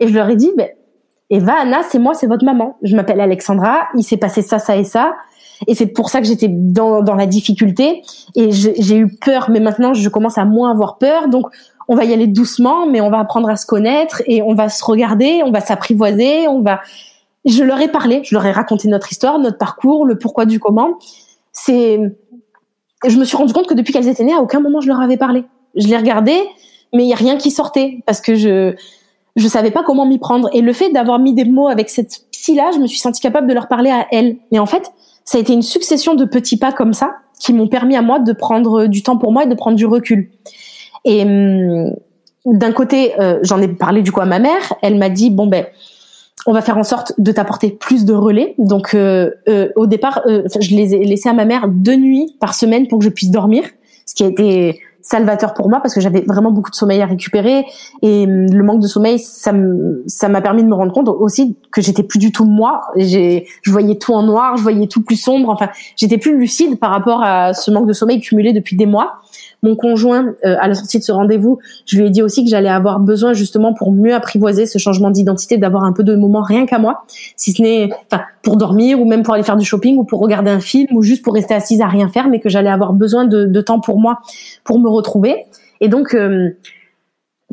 [SPEAKER 2] et je leur ai dit, ben, Eva, Anna, c'est moi, c'est votre maman. Je m'appelle Alexandra. Il s'est passé ça, ça et ça. Et c'est pour ça que j'étais dans, dans la difficulté et j'ai eu peur. Mais maintenant, je commence à moins avoir peur. Donc, on va y aller doucement, mais on va apprendre à se connaître et on va se regarder, on va s'apprivoiser, on va. Je leur ai parlé, je leur ai raconté notre histoire, notre parcours, le pourquoi du comment. C'est, je me suis rendu compte que depuis qu'elles étaient nées, à aucun moment je leur avais parlé. Je les regardais, mais il y a rien qui sortait parce que je je savais pas comment m'y prendre. Et le fait d'avoir mis des mots avec cette psy-là, je me suis sentie capable de leur parler à elles. Mais en fait, ça a été une succession de petits pas comme ça qui m'ont permis à moi de prendre du temps pour moi et de prendre du recul. Et hum, d'un côté, euh, j'en ai parlé du coup à ma mère. Elle m'a dit bon ben, on va faire en sorte de t'apporter plus de relais. Donc euh, euh, au départ, je les ai laissés à ma mère deux nuits par semaine pour que je puisse dormir, ce qui a été salvateur pour moi parce que j'avais vraiment beaucoup de sommeil à récupérer et hum, le manque de sommeil ça ça m'a permis de me rendre compte aussi que j'étais plus du tout moi j'ai je voyais tout en noir je voyais tout plus sombre enfin j'étais plus lucide par rapport à ce manque de sommeil cumulé depuis des mois mon conjoint, euh, à la sortie de ce rendez-vous, je lui ai dit aussi que j'allais avoir besoin justement pour mieux apprivoiser ce changement d'identité, d'avoir un peu de moments rien qu'à moi, si ce n'est pour dormir ou même pour aller faire du shopping ou pour regarder un film ou juste pour rester assise à rien faire, mais que j'allais avoir besoin de, temps pour moi pour me retrouver. Et donc euh,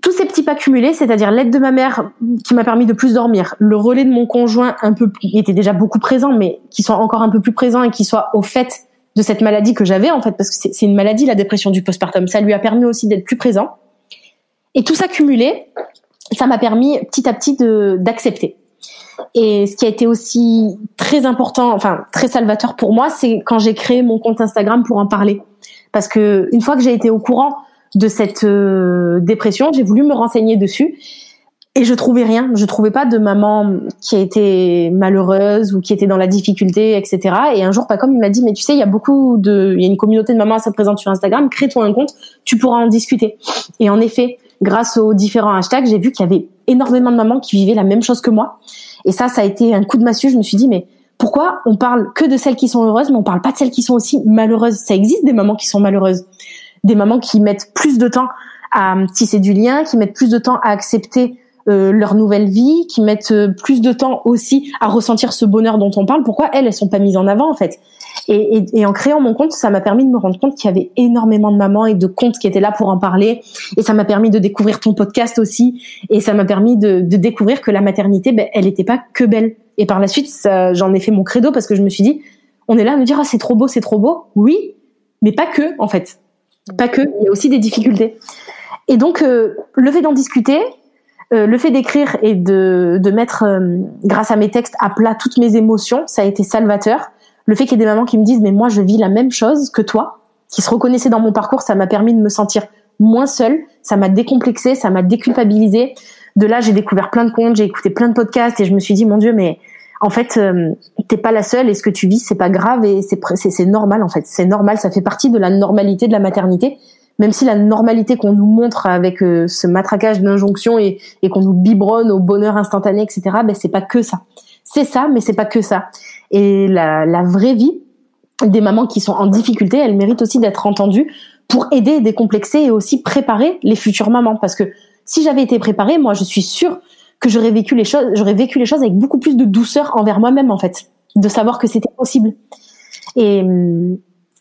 [SPEAKER 2] tous ces petits pas cumulés, c'est-à-dire l'aide de ma mère qui m'a permis de plus dormir, le relais de mon conjoint un peu qui était déjà beaucoup présent, mais qui soit encore un peu plus présent et qui soit au fait de cette maladie que j'avais en fait, parce que c'est une maladie, la dépression du postpartum. Ça lui a permis aussi d'être plus présent. Et tout ça ça m'a permis petit à petit d'accepter. Et ce qui a été aussi très important, enfin très salvateur pour moi, c'est quand j'ai créé mon compte Instagram pour en parler. Parce que une fois que j'ai été au courant de cette euh, dépression, j'ai voulu me renseigner dessus et je trouvais rien. Je trouvais pas de maman qui été malheureuse ou qui était dans la difficulté, etc. Et un jour, pas comme il m'a dit, mais tu sais, il y a beaucoup de, il y a une communauté de mamans assez présente sur Instagram. Crée-toi un compte, tu pourras en discuter. Et en effet, grâce aux différents hashtags, j'ai vu qu'il y avait énormément de mamans qui vivaient la même chose que moi. Et ça, ça a été un coup de massue. Je me suis dit, mais pourquoi on parle que de celles qui sont heureuses, mais on parle pas de celles qui sont aussi malheureuses? Ça existe des mamans qui sont malheureuses, des mamans qui mettent plus de temps à tisser du lien, qui mettent plus de temps à accepter euh, leur nouvelle vie, qui mettent euh, plus de temps aussi à ressentir ce bonheur dont on parle. Pourquoi elles, elles sont pas mises en avant en fait? Et, en créant mon compte, ça m'a permis de me rendre compte qu'il y avait énormément de mamans et de comptes qui étaient là pour en parler. Et ça m'a permis de découvrir ton podcast aussi. Et ça m'a permis de, de, découvrir que la maternité, ben, elle n'était pas que belle. Et par la suite, j'en ai fait mon credo parce que je me suis dit, on est là à me dire, ah, c'est trop beau, c'est trop beau. Oui, mais pas que, en fait. Pas que, il y a aussi des difficultés. Et donc, euh, le fait d'en discuter, euh, le fait d'écrire et de, de mettre, euh, grâce à mes textes, à plat toutes mes émotions, ça a été salvateur. Le fait qu'il y ait des mamans qui me disent, mais moi, je vis la même chose que toi, qui se reconnaissaient dans mon parcours, ça m'a permis de me sentir moins seule, ça m'a décomplexé, ça m'a déculpabilisé. De là, j'ai découvert plein de comptes, j'ai écouté plein de podcasts et je me suis dit, mon Dieu, mais en fait, euh, t'es pas la seule et ce que tu vis, c'est pas grave et c'est c'est normal en fait. C'est normal, ça fait partie de la normalité de la maternité même si la normalité qu'on nous montre avec euh, ce matraquage d'injonctions et, et qu'on nous biberonne au bonheur instantané, etc., ben c'est pas que ça. C'est ça, mais c'est pas que ça. Et la, la vraie vie des mamans qui sont en difficulté, elle mérite aussi d'être entendue pour aider, décomplexer et aussi préparer les futures mamans. Parce que si j'avais été préparée, moi, je suis sûre que j'aurais vécu les choses, j'aurais vécu les choses avec beaucoup plus de douceur envers moi-même, en fait, de savoir que c'était possible. Et,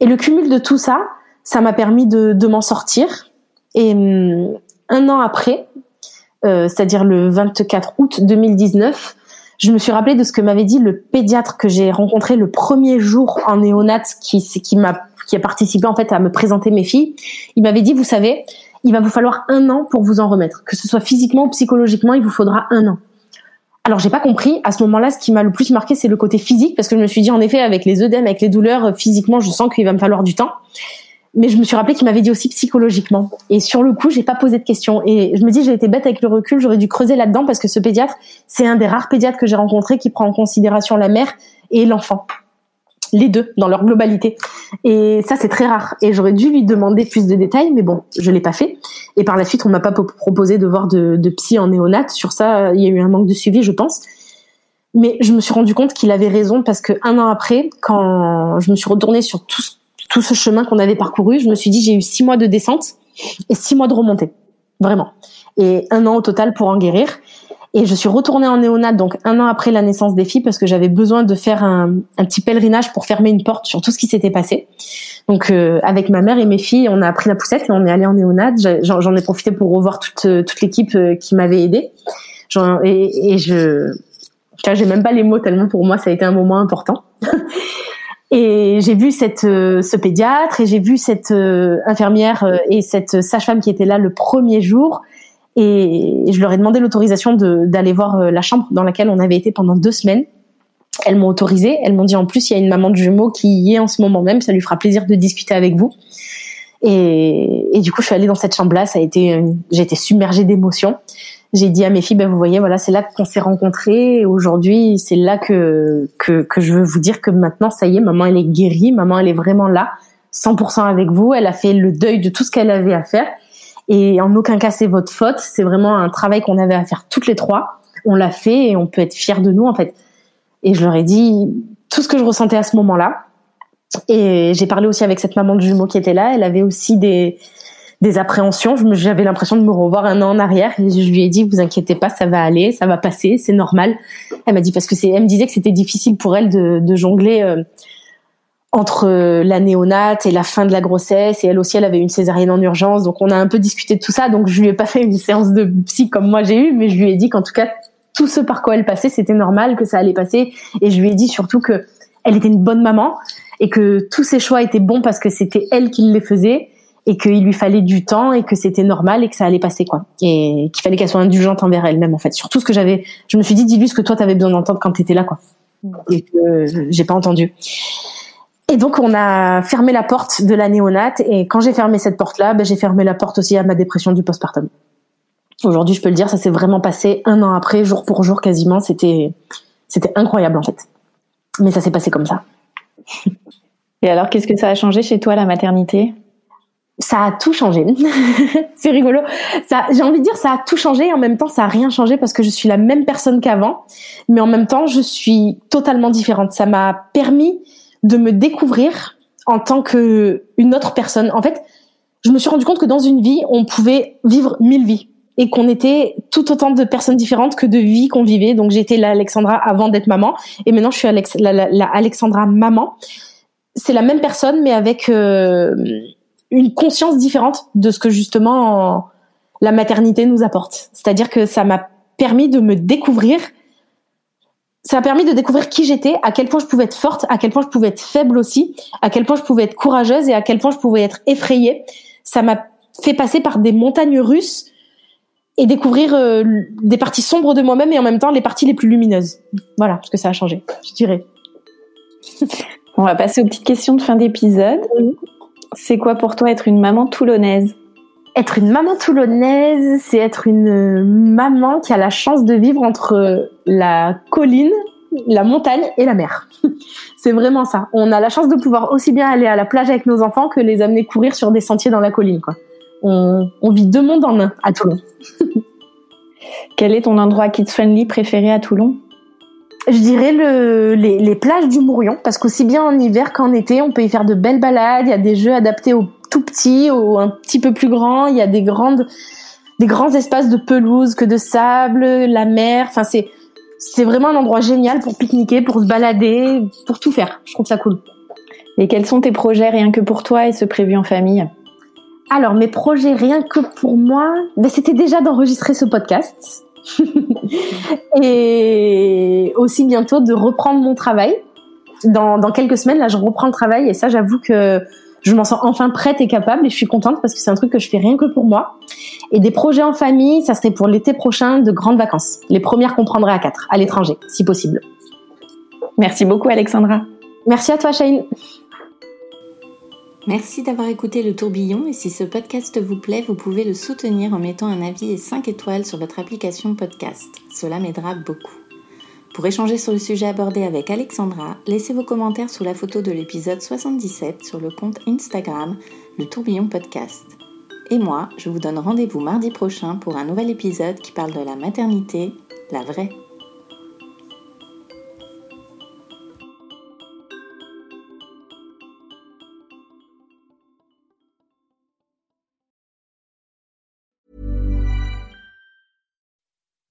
[SPEAKER 2] et le cumul de tout ça, ça m'a permis de, m'en sortir. Et hum, un an après, euh, c'est-à-dire le 24 août 2019, je me suis rappelé de ce que m'avait dit le pédiatre que j'ai rencontré le premier jour en néonat qui, qui a participé en fait à me présenter mes filles. Il m'avait dit, vous savez, il va vous falloir un an pour vous en remettre, que ce soit physiquement ou psychologiquement, il vous faudra un an. Alors j'ai pas compris à ce moment-là. Ce qui m'a le plus marqué, c'est le côté physique, parce que je me suis dit en effet, avec les œdèmes, avec les douleurs, physiquement, je sens qu'il va me falloir du temps mais je me suis rappelé qu'il m'avait dit aussi psychologiquement. Et sur le coup, j'ai pas posé de questions. Et je me dis, j'ai été bête avec le recul, j'aurais dû creuser là-dedans parce que ce pédiatre, c'est un des rares pédiatres que j'ai rencontré qui prend en considération la mère et l'enfant. Les deux, dans leur globalité. Et ça, c'est très rare. Et j'aurais dû lui demander plus de détails, mais bon, je l'ai pas fait. Et par la suite, on m'a pas proposé de voir de, de psy en néonat. Sur ça, il y a eu un manque de suivi, je pense. Mais je me suis rendu compte qu'il avait raison parce que un an après, quand je me suis retournée sur tout ce tout ce chemin qu'on avait parcouru, je me suis dit j'ai eu six mois de descente et six mois de remontée, vraiment, et un an au total pour en guérir. Et je suis retournée en néonat donc un an après la naissance des filles parce que j'avais besoin de faire un, petit pèlerinage pour fermer une porte sur tout ce qui s'était passé. Donc euh, avec ma mère et mes filles, on a pris la poussette et on est allé en néonat. J'en ai profité pour revoir toute, toute l'équipe euh, qui m'avait aidée. Et, et je, j'ai même pas les mots tellement pour moi ça a été un moment important. Et j'ai vu cette euh, ce pédiatre et j'ai vu cette infirmière et cette sage-femme qui était là le premier jour et je leur ai demandé l'autorisation d'aller voir euh, la chambre dans laquelle on avait été pendant deux semaines. Elles m'ont autorisé. Elles m'ont dit en plus il y a une maman de jumeaux qui y est en ce moment même. Ça lui fera plaisir de discuter avec vous. Et, et du coup, je suis allée dans cette chambre-là. Ça a été, j'ai été submergée d'émotions. J'ai dit à mes filles, ben vous voyez, voilà, c'est là qu'on s'est rencontrés. Aujourd'hui, c'est là que, que que je veux vous dire que maintenant, ça y est, maman, elle est guérie. Maman, elle est vraiment là, 100% avec vous. Elle a fait le deuil de tout ce qu'elle avait à faire. Et en aucun cas c'est votre faute. C'est vraiment un travail qu'on avait à faire toutes les trois. On l'a fait et on peut être fiers de nous en fait. Et je leur ai dit tout ce que je ressentais à ce moment-là. Et j'ai parlé aussi avec cette maman de jumeaux qui était là. Elle avait aussi des des appréhensions. J'avais l'impression de me revoir un an en arrière. Et je lui ai dit, vous inquiétez pas, ça va aller, ça va passer, c'est normal. Elle m'a dit parce que c'est, elle me disait que c'était difficile pour elle de, de jongler euh, entre euh, la néonate et la fin de la grossesse et elle aussi elle avait une césarienne en urgence donc on a un peu discuté de tout ça donc je lui ai pas fait une séance de psy comme moi j'ai eu mais je lui ai dit qu'en tout cas tout ce par quoi elle passait c'était normal que ça allait passer et je lui ai dit surtout que elle était une bonne maman et que tous ses choix étaient bons parce que c'était elle qui les faisait et qu'il lui fallait du temps et que c'était normal et que ça allait passer quoi et qu'il fallait qu'elle soit indulgente envers elle-même en fait surtout ce que j'avais je me suis dit dis-lui ce que toi t'avais besoin d'entendre quand t'étais là quoi et que j'ai pas entendu et donc on a fermé la porte de la néonate et quand j'ai fermé cette porte-là, ben, j'ai fermé la porte aussi à ma dépression du postpartum. Aujourd'hui, je peux le dire, ça s'est vraiment passé un an après, jour pour jour quasiment. C'était c'était incroyable en fait. Mais ça s'est passé comme ça.
[SPEAKER 3] Et alors, qu'est-ce que ça a changé chez toi la maternité?
[SPEAKER 2] Ça a tout changé. c'est rigolo. Ça, j'ai envie de dire, ça a tout changé. En même temps, ça a rien changé parce que je suis la même personne qu'avant. Mais en même temps, je suis totalement différente. Ça m'a permis de me découvrir en tant que une autre personne. En fait, je me suis rendu compte que dans une vie, on pouvait vivre mille vies et qu'on était tout autant de personnes différentes que de vies qu'on vivait. Donc j'étais l'Alexandra avant d'être maman et maintenant je suis Alex, la, la, Alexandra maman. C'est la même personne mais avec euh, une conscience différente de ce que justement la maternité nous apporte. C'est-à-dire que ça m'a permis de me découvrir ça a permis de découvrir qui j'étais, à quel point je pouvais être forte, à quel point je pouvais être faible aussi, à quel point je pouvais être courageuse et à quel point je pouvais être effrayée. Ça m'a fait passer par des montagnes russes et découvrir euh, des parties sombres de moi-même et en même temps les parties les plus lumineuses. Voilà ce que ça a changé, je dirais.
[SPEAKER 3] On va passer aux petites questions de fin d'épisode. C'est quoi pour toi être une maman toulonnaise
[SPEAKER 2] être une maman toulonnaise, c'est être une maman qui a la chance de vivre entre la colline, la montagne et la mer. c'est vraiment ça. On a la chance de pouvoir aussi bien aller à la plage avec nos enfants que les amener courir sur des sentiers dans la colline. Quoi. On, vit deux mondes en un à Toulon.
[SPEAKER 3] Quel est ton endroit kids-friendly préféré à Toulon?
[SPEAKER 2] Je dirais le, les, les, plages du Mourion, parce qu'aussi bien en hiver qu'en été, on peut y faire de belles balades. Il y a des jeux adaptés aux tout petits ou un petit peu plus grands. Il y a des grandes, des grands espaces de pelouse que de sable, la mer. Enfin, c'est, c'est vraiment un endroit génial pour pique-niquer, pour se balader, pour tout faire. Je trouve ça cool.
[SPEAKER 3] Et quels sont tes projets rien que pour toi et ce prévu en famille?
[SPEAKER 2] Alors, mes projets rien que pour moi, ben, c'était déjà d'enregistrer ce podcast. et aussi bientôt de reprendre mon travail. Dans, dans quelques semaines, là, je reprends le travail et ça, j'avoue que je m'en sens enfin prête et capable et je suis contente parce que c'est un truc que je fais rien que pour moi. Et des projets en famille, ça serait pour l'été prochain de grandes vacances. Les premières qu'on prendrait à quatre, à l'étranger, si possible.
[SPEAKER 3] Merci beaucoup Alexandra.
[SPEAKER 2] Merci à toi Shane.
[SPEAKER 1] Merci d'avoir écouté le tourbillon et si ce podcast vous plaît, vous pouvez le soutenir en mettant un avis et 5 étoiles sur votre application podcast. Cela m'aidera beaucoup. Pour échanger sur le sujet abordé avec Alexandra, laissez vos commentaires sous la photo de l'épisode 77 sur le compte Instagram Le Tourbillon Podcast. Et moi, je vous donne rendez-vous mardi prochain pour un nouvel épisode qui parle de la maternité, la vraie.